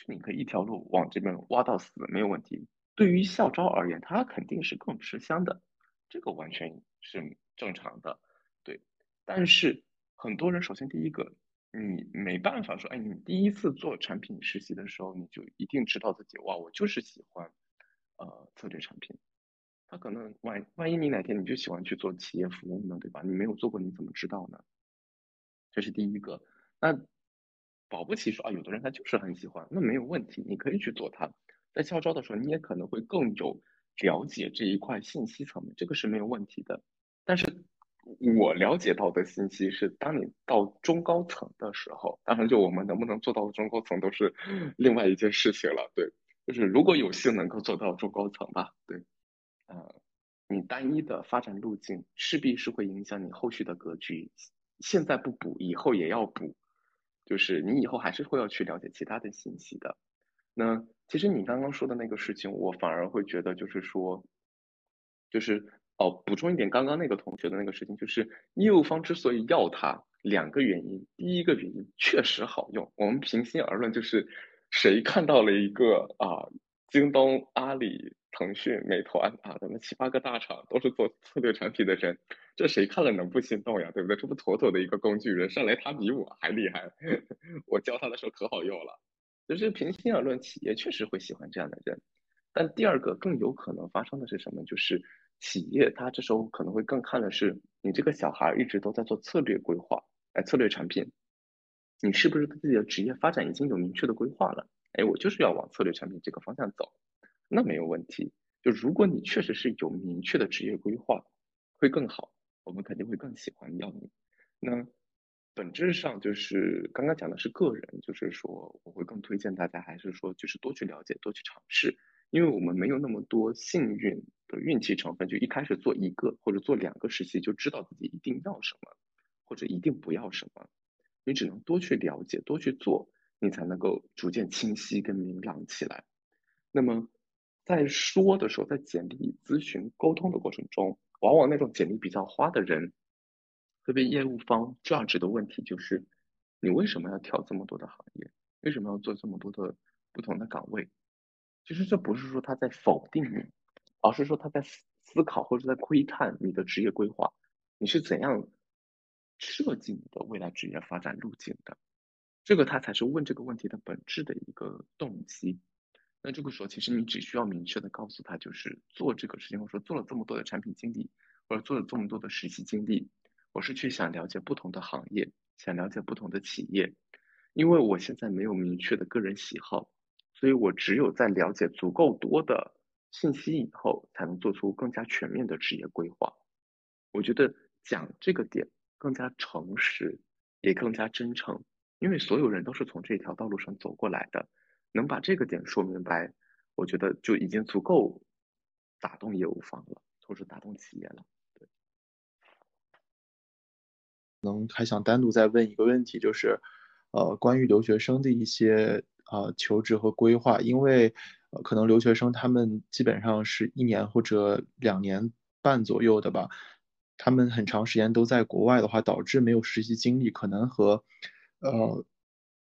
你可以一条路往这边挖到死没有问题。对于校招而言，它肯定是更吃香的，这个完全是正常的。对，但是很多人首先第一个，你没办法说，哎，你第一次做产品实习的时候，你就一定知道自己哇，我就是喜欢呃策略产品。他可能万万一你哪天你就喜欢去做企业服务呢，对吧？你没有做过，你怎么知道呢？这是第一个。那。保不齐说啊，有的人他就是很喜欢，那没有问题，你可以去做它。在校招的时候，你也可能会更有了解这一块信息层面，这个是没有问题的。但是我了解到的信息是，当你到中高层的时候，当然就我们能不能做到中高层都是 <laughs> 另外一件事情了。对，就是如果有幸能够做到中高层吧，对，呃，你单一的发展路径势必是会影响你后续的格局，现在不补，以后也要补。就是你以后还是会要去了解其他的信息的。那其实你刚刚说的那个事情，我反而会觉得就是说，就是哦，补充一点，刚刚那个同学的那个事情，就是业务方之所以要它，两个原因。第一个原因确实好用，我们平心而论，就是谁看到了一个啊，京东、阿里。腾讯、美团啊，咱们七八个大厂都是做策略产品的人，这谁看了能不心动呀？对不对？这不妥妥的一个工具人，上来他比我还厉害，<laughs> 我教他的时候可好用了。就是平心而论，企业确实会喜欢这样的人。但第二个更有可能发生的是什么？就是企业他这时候可能会更看的是你这个小孩一直都在做策略规划，哎，策略产品，你是不是对自己的职业发展已经有明确的规划了？哎，我就是要往策略产品这个方向走。那没有问题，就如果你确实是有明确的职业规划，会更好，我们肯定会更喜欢要你。那本质上就是刚刚讲的是个人，就是说我会更推荐大家还是说就是多去了解，多去尝试，因为我们没有那么多幸运的运气成分，就一开始做一个或者做两个实习就知道自己一定要什么，或者一定不要什么，你只能多去了解，多去做，你才能够逐渐清晰跟明朗起来。那么。在说的时候，在简历咨询沟通的过程中，往往那种简历比较花的人，会被业务方 judge 的问题就是，你为什么要挑这么多的行业？为什么要做这么多的不同的岗位？其实这不是说他在否定你，而是说他在思考或者在窥探你的职业规划，你是怎样设计你的未来职业发展路径的？这个他才是问这个问题的本质的一个动机。那这个时候，其实你只需要明确的告诉他，就是做这个事情，或者说做了这么多的产品经理，或者做了这么多的实习经历，我是去想了解不同的行业，想了解不同的企业，因为我现在没有明确的个人喜好，所以我只有在了解足够多的信息以后，才能做出更加全面的职业规划。我觉得讲这个点更加诚实，也更加真诚，因为所有人都是从这条道路上走过来的。能把这个点说明白，我觉得就已经足够打动业务方了，或者打动企业了。对，能还想单独再问一个问题，就是呃，关于留学生的一些啊求职和规划，因为呃可能留学生他们基本上是一年或者两年半左右的吧，他们很长时间都在国外的话，导致没有实习经历，可能和呃。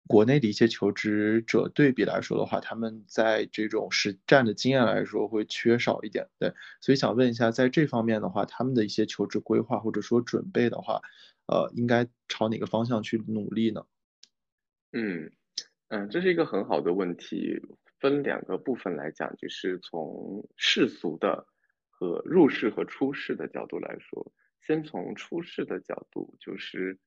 国内的一些求职者对比来说的话，他们在这种实战的经验来说会缺少一点，对，所以想问一下，在这方面的话，他们的一些求职规划或者说准备的话，呃，应该朝哪个方向去努力呢？嗯嗯，这是一个很好的问题，分两个部分来讲，就是从世俗的和入世和出世的角度来说，先从出世的角度，就是。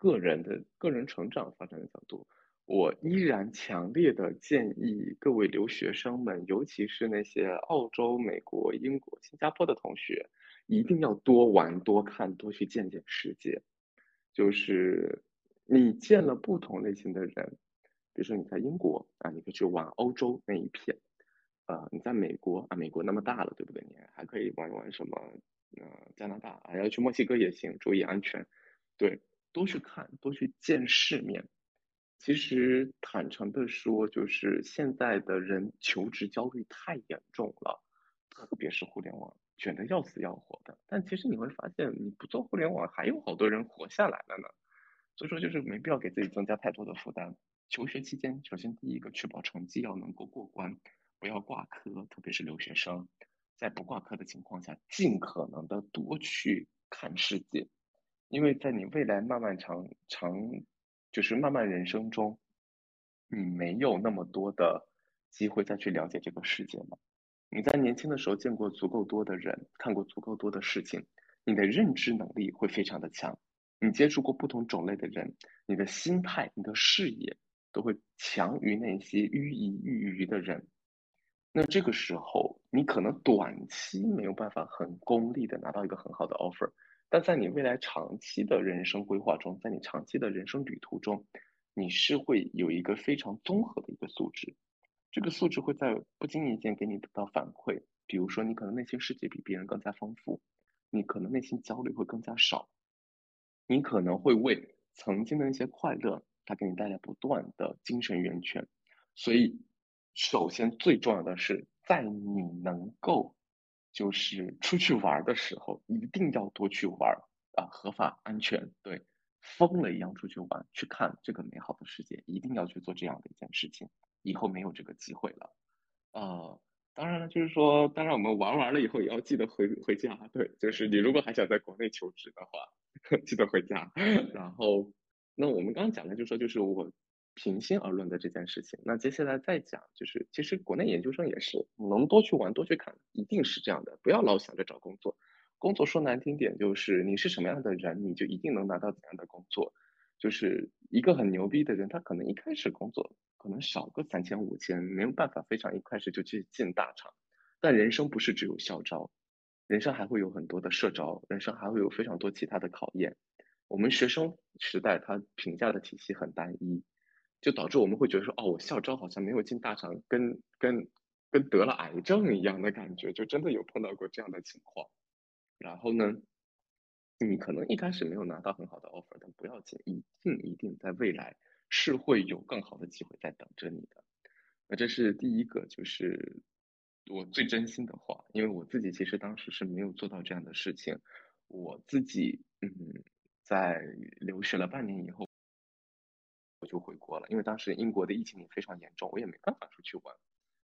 个人的个人成长发展的角度，我依然强烈的建议各位留学生们，尤其是那些澳洲、美国、英国、新加坡的同学，一定要多玩、多看、多去见见世界。就是你见了不同类型的人，比如说你在英国啊，你可以去玩欧洲那一片，呃，你在美国啊，美国那么大了，对不对？你还可以玩一玩什么，呃，加拿大啊，要去墨西哥也行，注意安全，对。多去看，多去见世面。其实坦诚的说，就是现在的人求职焦虑太严重了，特别是互联网卷得要死要活的。但其实你会发现，你不做互联网，还有好多人活下来了呢。所以说，就是没必要给自己增加太多的负担。求学期间，首先第一个，确保成绩要能够过关，不要挂科，特别是留学生，在不挂科的情况下，尽可能的多去看世界。因为在你未来漫漫长长，就是漫漫人生中，你没有那么多的机会再去了解这个世界嘛。你在年轻的时候见过足够多的人，看过足够多的事情，你的认知能力会非常的强。你接触过不同种类的人，你的心态、你的视野都会强于那些寓意寓于的人。那这个时候，你可能短期没有办法很功利的拿到一个很好的 offer。但在你未来长期的人生规划中，在你长期的人生旅途中，你是会有一个非常综合的一个素质，这个素质会在不经意间给你得到反馈。比如说，你可能内心世界比别人更加丰富，你可能内心焦虑会更加少，你可能会为曾经的那些快乐，它给你带来不断的精神源泉。所以，首先最重要的是，在你能够。就是出去玩的时候，一定要多去玩啊，合法、安全，对，疯了一样出去玩，去看这个美好的世界，一定要去做这样的一件事情。以后没有这个机会了，呃，当然了，就是说，当然我们玩完了以后也要记得回回家，对，就是你如果还想在国内求职的话，<laughs> 记得回家。<laughs> 然后，那我们刚刚讲的就说，就是我。平心而论的这件事情，那接下来再讲，就是其实国内研究生也是能多去玩多去看，一定是这样的。不要老想着找工作，工作说难听点就是你是什么样的人，你就一定能拿到怎样的工作。就是一个很牛逼的人，他可能一开始工作可能少个三千五千，没有办法非常一开始就去进大厂。但人生不是只有校招，人生还会有很多的社招，人生还会有非常多其他的考验。我们学生时代他评价的体系很单一。就导致我们会觉得说，哦，我校招好像没有进大厂，跟跟跟得了癌症一样的感觉，就真的有碰到过这样的情况。然后呢，你可能一开始没有拿到很好的 offer，但不要紧，一定一定在未来是会有更好的机会在等着你的。那这是第一个，就是我最真心的话，因为我自己其实当时是没有做到这样的事情，我自己嗯。在留学了半年以后，我就回国了，因为当时英国的疫情也非常严重，我也没办法出去玩。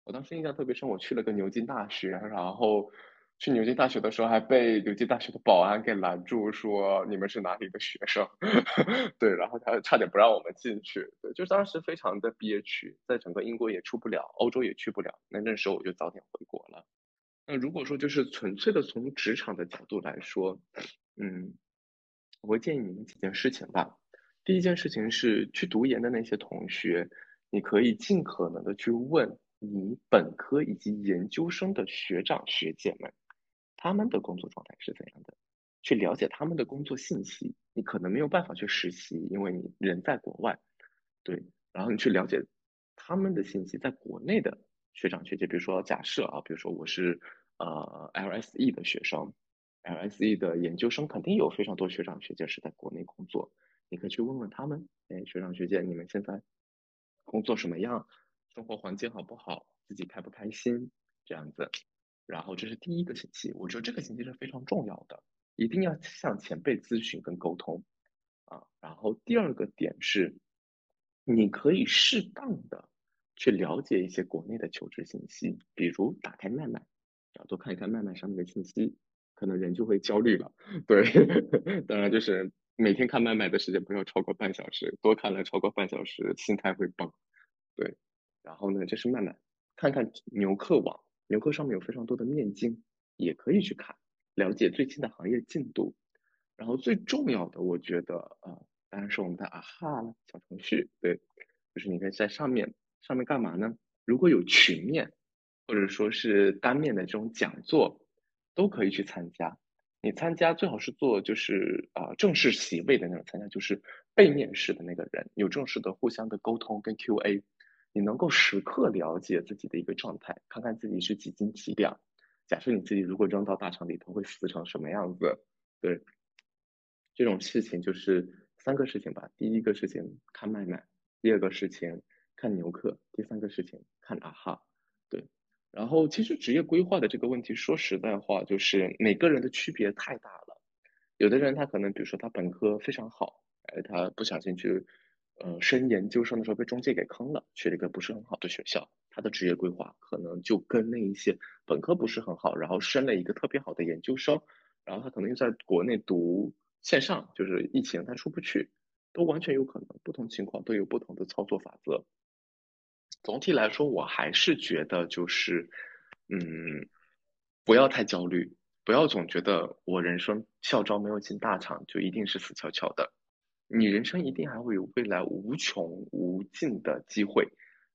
我当时印象特别深，我去了个牛津大学，然后去牛津大学的时候还被牛津大学的保安给拦住，说你们是哪里的学生？<laughs> 对，然后他差点不让我们进去。对，就当时非常的憋屈，在整个英国也出不了，欧洲也去不了。那那时候我就早点回国了。那如果说就是纯粹的从职场的角度来说，嗯，我会建议你们几件事情吧。第一件事情是去读研的那些同学，你可以尽可能的去问。你本科以及研究生的学长学姐们，他们的工作状态是怎样的？去了解他们的工作信息。你可能没有办法去实习，因为你人在国外，对。然后你去了解他们的信息，在国内的学长学姐，比如说假设啊，比如说我是呃 LSE 的学生，LSE 的研究生肯定有非常多学长学姐是在国内工作，你可以去问问他们，哎，学长学姐，你们现在工作什么样？生活环境好不好，自己开不开心，这样子，然后这是第一个信息，我觉得这个信息是非常重要的，一定要向前辈咨询跟沟通啊。然后第二个点是，你可以适当的去了解一些国内的求职信息，比如打开麦麦，然后多看一看麦麦上面的信息，可能人就会焦虑了。<laughs> 对，<laughs> 当然就是每天看麦麦的时间不要超过半小时，多看了超过半小时，心态会崩。对。然后呢，就是慢慢看看牛客网，牛客上面有非常多的面经，也可以去看，了解最新的行业进度。然后最重要的，我觉得啊，当然是我们的啊哈小程序，对，就是你可以在上面上面干嘛呢？如果有群面或者说是单面的这种讲座，都可以去参加。你参加最好是做就是啊正式席位的那种参加，就是背面式的那个人，有正式的互相的沟通跟 Q&A。你能够时刻了解自己的一个状态，看看自己是几斤几两。假设你自己如果扔到大厂里头会死成什么样子？对，这种事情就是三个事情吧。第一个事情看麦麦，第二个事情看牛客，第三个事情看啊哈。对，然后其实职业规划的这个问题，说实在话，就是每个人的区别太大了。有的人他可能比如说他本科非常好，哎，他不小心去。呃，升研究生的时候被中介给坑了，去了一个不是很好的学校，他的职业规划可能就跟那一些本科不是很好，然后升了一个特别好的研究生，然后他可能又在国内读线上，就是疫情他出不去，都完全有可能，不同情况都有不同的操作法则。总体来说，我还是觉得就是，嗯，不要太焦虑，不要总觉得我人生校招没有进大厂就一定是死翘翘的。你人生一定还会有未来无穷无尽的机会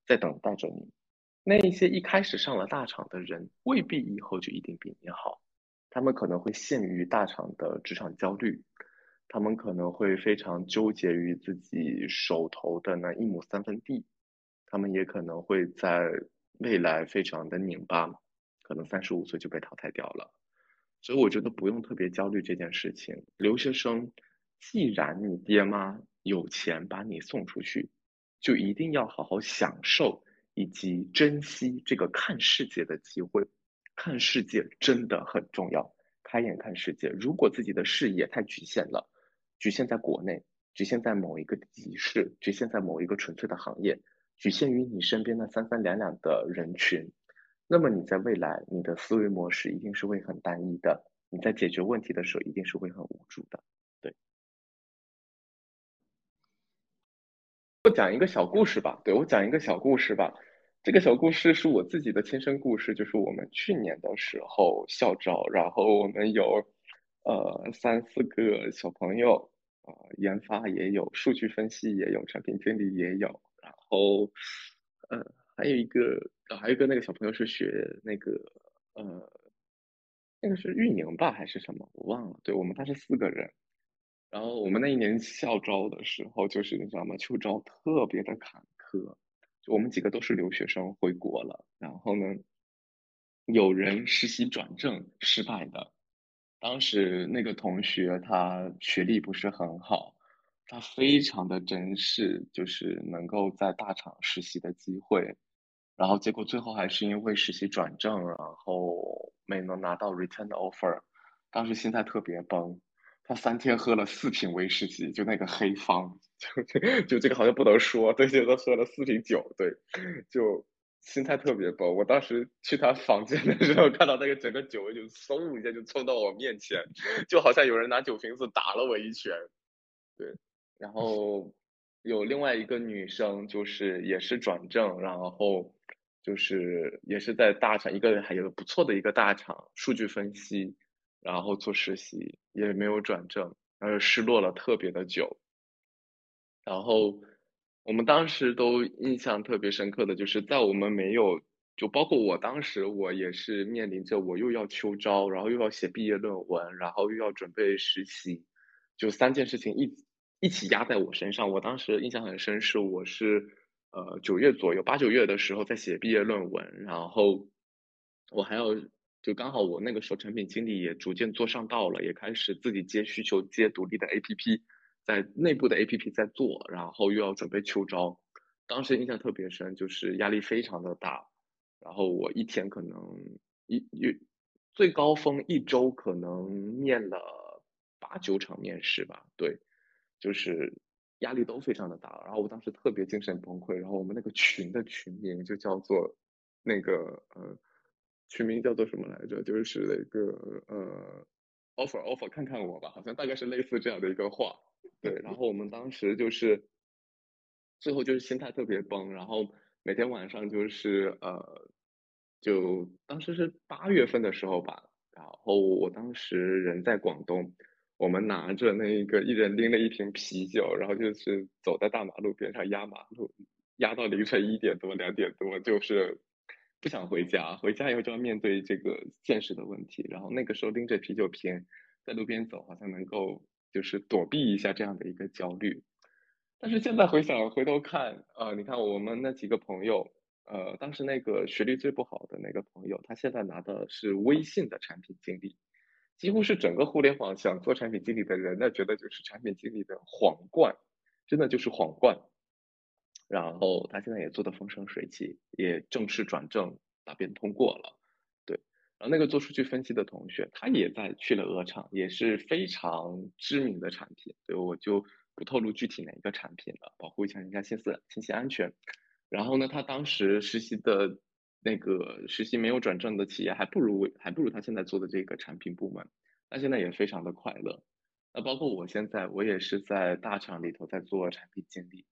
在等待着你。那一些一开始上了大厂的人，未必以后就一定比你好。他们可能会陷于大厂的职场焦虑，他们可能会非常纠结于自己手头的那一亩三分地，他们也可能会在未来非常的拧巴，可能三十五岁就被淘汰掉了。所以我觉得不用特别焦虑这件事情。留学生。既然你爹妈有钱把你送出去，就一定要好好享受以及珍惜这个看世界的机会。看世界真的很重要，开眼看世界。如果自己的视野太局限了，局限在国内，局限在某一个集市，局限在某一个纯粹的行业，局限于你身边的三三两两的人群，那么你在未来你的思维模式一定是会很单一的，你在解决问题的时候一定是会很无助的。对我讲一个小故事吧，对我讲一个小故事吧。这个小故事是我自己的亲身故事，就是我们去年的时候校招，然后我们有呃三四个小朋友，呃研发也有，数据分析也有，产品经理也有，后呃还有一个还有一个那个小朋友是学那个呃那个是运营吧还是什么，我忘了。对我们他是四个人。然后我们那一年校招的时候，就是你知道吗？秋招特别的坎坷，就我们几个都是留学生回国了。然后呢，有人实习转正失败的。当时那个同学他学历不是很好，他非常的珍视就是能够在大厂实习的机会。然后结果最后还是因为实习转正，然后没能拿到 return offer，当时心态特别崩。他三天喝了四瓶威士忌，就那个黑方，就 <laughs> 就这个好像不能说，对，就都喝了四瓶酒，对，就心态特别崩。我当时去他房间的时候，看到那个整个酒就嗖一下就冲到我面前，就好像有人拿酒瓶子打了我一拳，对。然后有另外一个女生，就是也是转正，然后就是也是在大厂，一个还有不错的一个大厂，数据分析。然后做实习也没有转正，然后失落了特别的久。然后我们当时都印象特别深刻的就是，在我们没有就包括我当时我也是面临着我又要秋招，然后又要写毕业论文，然后又要准备实习，就三件事情一一起压在我身上。我当时印象很深，是我是呃九月左右八九月的时候在写毕业论文，然后我还要。就刚好我那个时候产品经理也逐渐做上道了，也开始自己接需求、接独立的 APP，在内部的 APP 在做，然后又要准备秋招，当时印象特别深，就是压力非常的大，然后我一天可能一一最高峰一周可能面了八九场面试吧，对，就是压力都非常的大，然后我当时特别精神崩溃，然后我们那个群的群名就叫做那个呃。群名叫做什么来着？就是那个呃，offer offer，看看我吧，好像大概是类似这样的一个话。对，然后我们当时就是最后就是心态特别崩，然后每天晚上就是呃，就当时是八月份的时候吧，然后我当时人在广东，我们拿着那个一人拎了一瓶啤酒，然后就是走在大马路边上压马路，压到凌晨一点多两点多，就是。不想回家，回家以后就要面对这个现实的问题。然后那个时候拎着啤酒瓶在路边走，好像能够就是躲避一下这样的一个焦虑。但是现在回想回头看，呃，你看我们那几个朋友，呃，当时那个学历最不好的那个朋友，他现在拿的是微信的产品经理，几乎是整个互联网想做产品经理的人，那觉得就是产品经理的皇冠，真的就是皇冠。然后他现在也做的风生水起，也正式转正，答辩通过了。对，然后那个做数据分析的同学，他也在去了鹅厂，也是非常知名的产品，所以我就不透露具体哪一个产品了，保护一下人家信息信息安全。然后呢，他当时实习的那个实习没有转正的企业，还不如还不如他现在做的这个产品部门，他现在也非常的快乐。那包括我现在，我也是在大厂里头在做产品经理。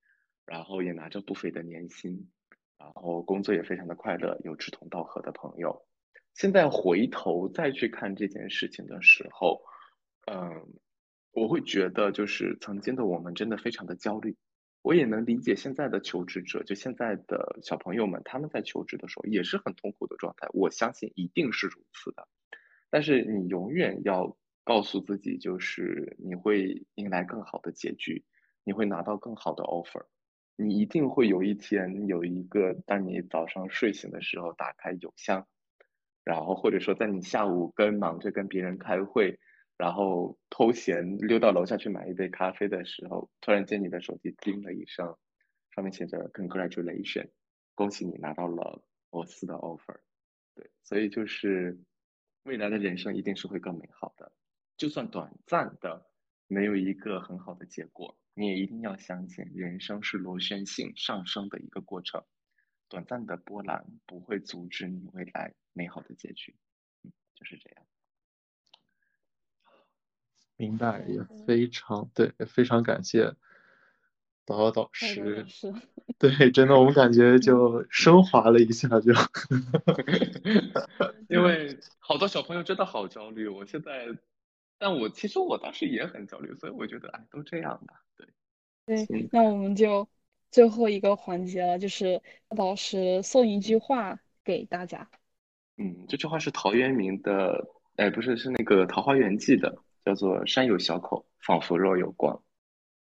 然后也拿着不菲的年薪，然后工作也非常的快乐，有志同道合的朋友。现在回头再去看这件事情的时候，嗯，我会觉得就是曾经的我们真的非常的焦虑。我也能理解现在的求职者，就现在的小朋友们，他们在求职的时候也是很痛苦的状态。我相信一定是如此的。但是你永远要告诉自己，就是你会迎来更好的结局，你会拿到更好的 offer。你一定会有一天有一个，当你早上睡醒的时候打开邮箱，然后或者说在你下午跟忙着跟别人开会，然后偷闲溜到楼下去买一杯咖啡的时候，突然间你的手机叮了一声，上面写着 Congratulation，恭喜你拿到了我司的 offer。对，所以就是未来的人生一定是会更美好的，就算短暂的没有一个很好的结果。你也一定要相信，人生是螺旋性上升的一个过程，短暂的波澜不会阻止你未来美好的结局。嗯，就是这样。明白，也非常对，非常感谢导导导师。是。对，真的，我们感觉就 <laughs> 升华了一下，就。<laughs> 因为 <laughs> 好多小朋友真的好焦虑，我现在。但我其实我当时也很焦虑，所以我觉得哎，都这样吧，对。对，那我们就最后一个环节了，就是老师送一句话给大家。嗯，这句话是陶渊明的，哎，不是，是那个《桃花源记》的，叫做“山有小口，仿佛若有光”。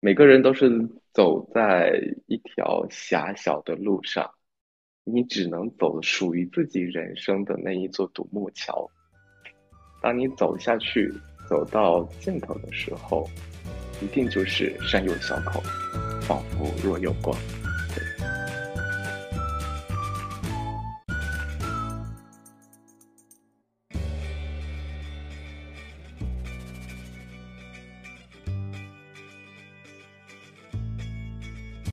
每个人都是走在一条狭小的路上，你只能走属于自己人生的那一座独木桥。当你走下去。走到尽头的时候，一定就是山有小口，仿佛若有光。